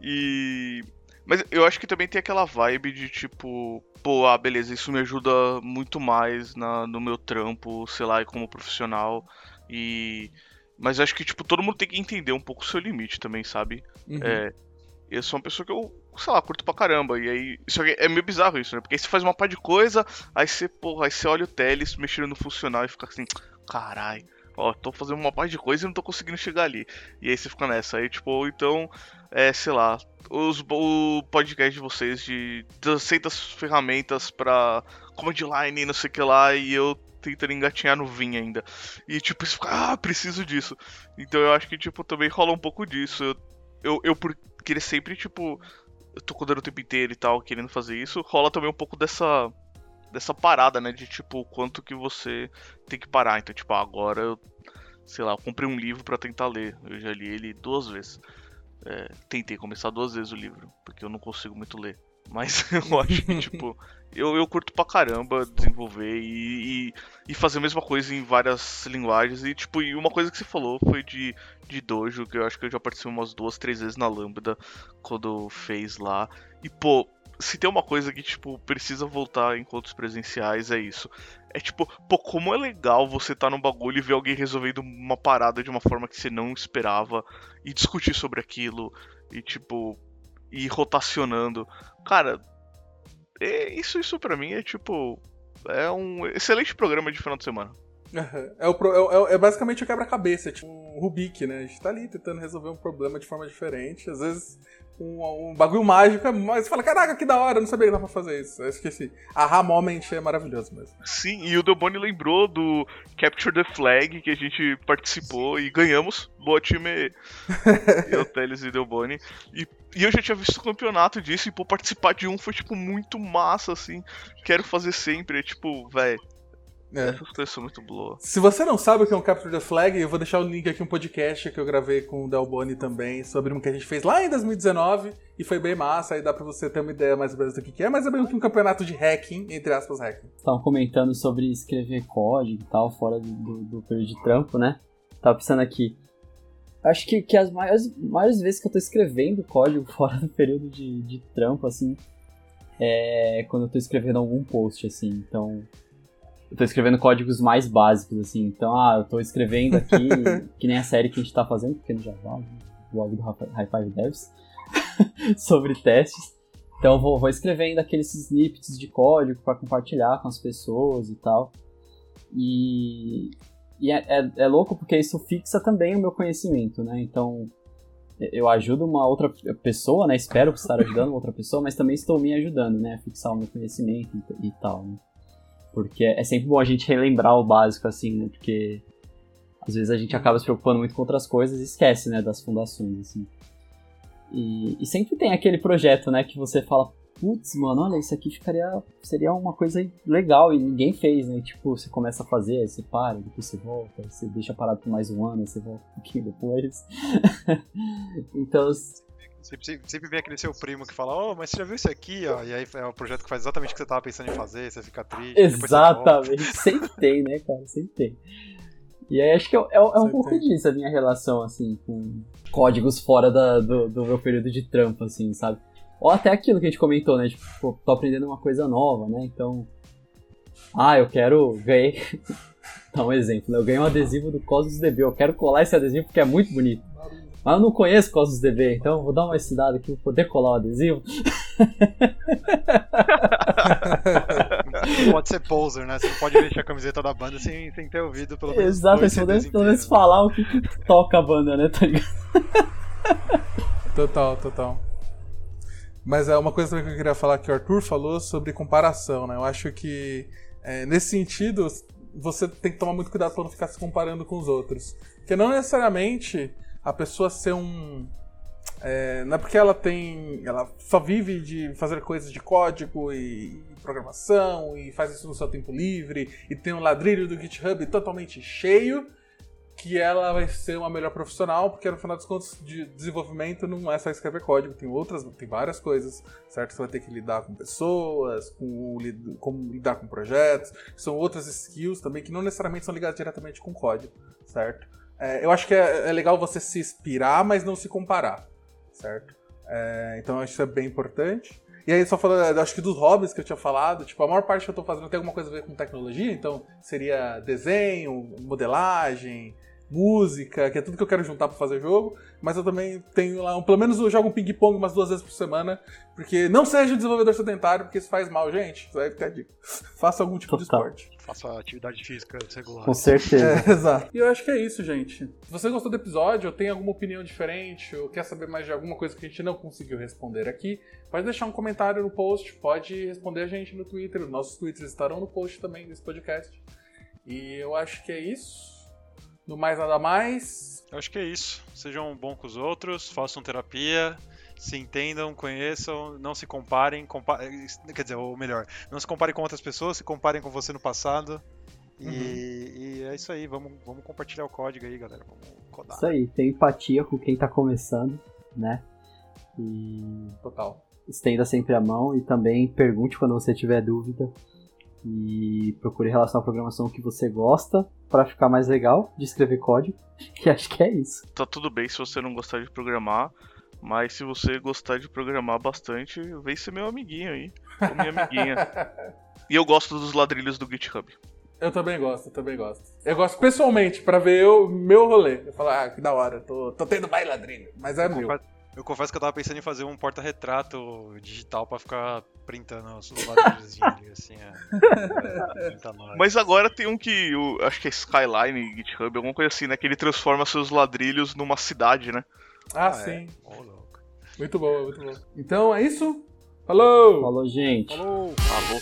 E. Mas eu acho que também tem aquela vibe de tipo, pô, ah, beleza, isso me ajuda muito mais na, no meu trampo, sei lá, como profissional. E. Mas eu acho que, tipo, todo mundo tem que entender um pouco o seu limite também, sabe? Uhum. É, eu sou uma pessoa que eu sei lá, curto pra caramba. E aí, isso é meio bizarro isso, né? Porque aí você faz uma par de coisa, aí você, porra, aí você olha o Teles mexendo no funcional e fica assim, carai, ó, tô fazendo uma par de coisa e não tô conseguindo chegar ali. E aí você fica nessa. Aí, tipo, então, é, sei lá, os, o podcast de vocês de 200 ferramentas pra command line e não sei o que lá, e eu tentando engatinhar no Vim ainda. E tipo, você fica, ah, preciso disso. Então eu acho que, tipo, também rola um pouco disso. Eu, eu, eu por querer sempre, tipo, eu tô codando o tempo inteiro e tal, querendo fazer isso, rola também um pouco dessa dessa parada, né, de tipo, quanto que você tem que parar. Então, tipo, agora eu, sei lá, eu comprei um livro para tentar ler. Eu já li ele duas vezes. É, tentei começar duas vezes o livro, porque eu não consigo muito ler. Mas [LAUGHS] eu acho que, [LAUGHS] tipo, eu, eu curto pra caramba desenvolver e, e, e, fazer a mesma coisa em várias linguagens. E, tipo, e uma coisa que você falou foi de, de Dojo, que eu acho que eu já participei umas duas, três vezes na Lambda, quando fez lá. E, pô, se tem uma coisa que, tipo, precisa voltar em encontros presenciais, é isso. É tipo, pô, como é legal você tá num bagulho e ver alguém resolvendo uma parada de uma forma que você não esperava e discutir sobre aquilo. E, tipo, ir rotacionando. Cara, é, isso, isso para mim é tipo. É um excelente programa de final de semana. É, o, é, é, basicamente o quebra-cabeça, é tipo um Rubik, né? A gente tá ali tentando resolver um problema de forma diferente. Às vezes um, um bagulho mágico, mas você fala, caraca, que da hora, eu não sabia que dava pra fazer isso. Eu esqueci. A Moment é maravilhoso mesmo. Sim, e o Delboni lembrou do Capture the Flag, que a gente participou e ganhamos. Boa time, [LAUGHS] eu, Teles e Delboni. E, e eu já tinha visto o campeonato disso, e pô, participar de um foi, tipo, muito massa, assim. Quero fazer sempre, é tipo, velho É. Essas coisas são muito boas. Se você não sabe o que é um Capture the Flag, eu vou deixar o link aqui um podcast que eu gravei com o Del Boni também, sobre um que a gente fez lá em 2019 e foi bem massa, aí dá pra você ter uma ideia mais ou menos do que é, mas é meio que um campeonato de hacking, entre aspas, hacking. Estavam comentando sobre escrever código e tal, fora do, do, do período de trampo, né? Tava pensando aqui. Acho que, que as maiores, maiores vezes que eu tô escrevendo código [LAUGHS] fora do período de, de trampo, assim, é quando eu tô escrevendo algum post, assim. Então, eu tô escrevendo códigos mais básicos, assim. Então, ah, eu tô escrevendo aqui, [LAUGHS] que nem a série que a gente tá fazendo, porque no Java, o blog do High Five Devs, [LAUGHS] sobre testes. Então, eu vou, vou escrevendo aqueles snippets de código para compartilhar com as pessoas e tal. E, e é, é, é, louco porque isso fixa também o meu conhecimento, né? Então, eu ajudo uma outra pessoa, né? Espero estar ajudando uma outra pessoa, mas também estou me ajudando, né? A fixar o meu conhecimento e, e tal, né? Porque é sempre bom a gente relembrar o básico, assim, né? Porque às vezes a gente acaba se preocupando muito com outras coisas e esquece, né, das fundações, assim. E, e sempre tem aquele projeto, né, que você fala, putz, mano, olha, isso aqui ficaria, seria uma coisa legal e ninguém fez, né? Tipo, você começa a fazer, aí você para, depois você volta, você deixa parado por mais um ano, aí você volta um pouquinho depois. [LAUGHS] então, Sempre, sempre vem aquele seu primo que fala, oh, mas você já viu isso aqui, ó? E aí é um projeto que faz exatamente o que você tava pensando em fazer, você fica triste. Exatamente, [LAUGHS] sempre tem, né, cara? Sempre tem. E aí acho que é, é, é um pouco disso a minha relação, assim, com códigos fora da, do, do, meu período de trampo, assim, sabe? Ou até aquilo que a gente comentou, né? Tipo, tô aprendendo uma coisa nova, né? Então. Ah, eu quero. Ganhei. [LAUGHS] Dá um exemplo, né? Eu ganhei um adesivo do Cosmos DB. Eu quero colar esse adesivo porque é muito bonito. Mas eu não conheço Cosmos DB, então vou dar uma estudada aqui pra poder colar o adesivo. [LAUGHS] pode ser poser, né? Você não pode vestir a camiseta da banda sem, sem ter ouvido pelo menos. Exato, você pelo menos falar o que, que, toca a banda, né? Tá ligado? Total, total. Mas é uma coisa também que eu queria falar que o Arthur falou sobre comparação, né? Eu acho que é, nesse sentido você tem que tomar muito cuidado para não ficar se comparando com os outros. Porque não necessariamente a pessoa ser um. É, não é porque ela tem. Ela só vive de fazer coisas de código e programação e faz isso no seu tempo livre e tem um ladrilho do GitHub totalmente cheio que ela vai ser uma melhor profissional, porque no final dos contos, de desenvolvimento não é só escrever código, tem outras, tem várias coisas, certo? Você vai ter que lidar com pessoas, com como lidar com projetos, são outras skills também que não necessariamente são ligadas diretamente com código, certo? É, eu acho que é, é, legal você se inspirar, mas não se comparar, certo? É, então isso é bem importante. E aí, só falando, acho que dos hobbies que eu tinha falado, tipo, a maior parte que eu tô fazendo tem alguma coisa a ver com tecnologia, então seria desenho, modelagem, música, que é tudo que eu quero juntar para fazer jogo, mas eu também tenho lá, um, pelo menos eu jogo um ping-pong umas duas vezes por semana, porque não seja um desenvolvedor sedentário, porque isso faz mal, gente. Isso aí fica a dica. [LAUGHS] Faça algum tipo Total. de esporte. Faça atividade física regular. Com certeza. É, [LAUGHS] exato. E eu acho que é isso, gente. Se você gostou do episódio, ou tem alguma opinião diferente, ou quer saber mais de alguma coisa que a gente não conseguiu responder aqui, pode deixar um comentário no post, pode responder a gente no Twitter. Nossos Twitters estarão no post também desse podcast. E eu acho que é isso. No mais nada mais. Eu acho que é isso. Sejam bons com os outros, façam terapia, se entendam, conheçam, não se comparem, compa quer dizer, ou melhor, não se comparem com outras pessoas, se comparem com você no passado. E, uhum. e, é isso aí, vamos, vamos compartilhar o código aí, galera. Vamos codar. Isso aí, tem empatia com quem tá começando, né? E. Total. Estenda sempre a mão e também pergunte quando você tiver dúvida e procure relacionar a programação que você gosta para ficar mais legal de escrever código. [LAUGHS] E acho que é isso. Tá tudo bem se você não gostar de programar, mas se você gostar de programar bastante, vem ser meu amiguinho aí, ou minha amiguinha. [LAUGHS] e eu gosto dos ladrilhos do GitHub. Eu também gosto, eu também gosto. Eu gosto pessoalmente, para ver o meu rolê. Eu falo, ah, que da hora, tô, tô tendo mais ladrilho, mas é eu meu. Eu confesso que eu tava pensando em fazer um porta-retrato digital para ficar printando os ladrilhos [LAUGHS] assim. É, é, Mas agora tem um que, eu, acho que é Skyline GitHub, alguma coisa assim, né? Que ele transforma seus ladrilhos numa cidade, né? Ah, ah sim. É? Oh, muito bom, muito bom. Então é isso? Falou! Falou, gente. Falou! Falou,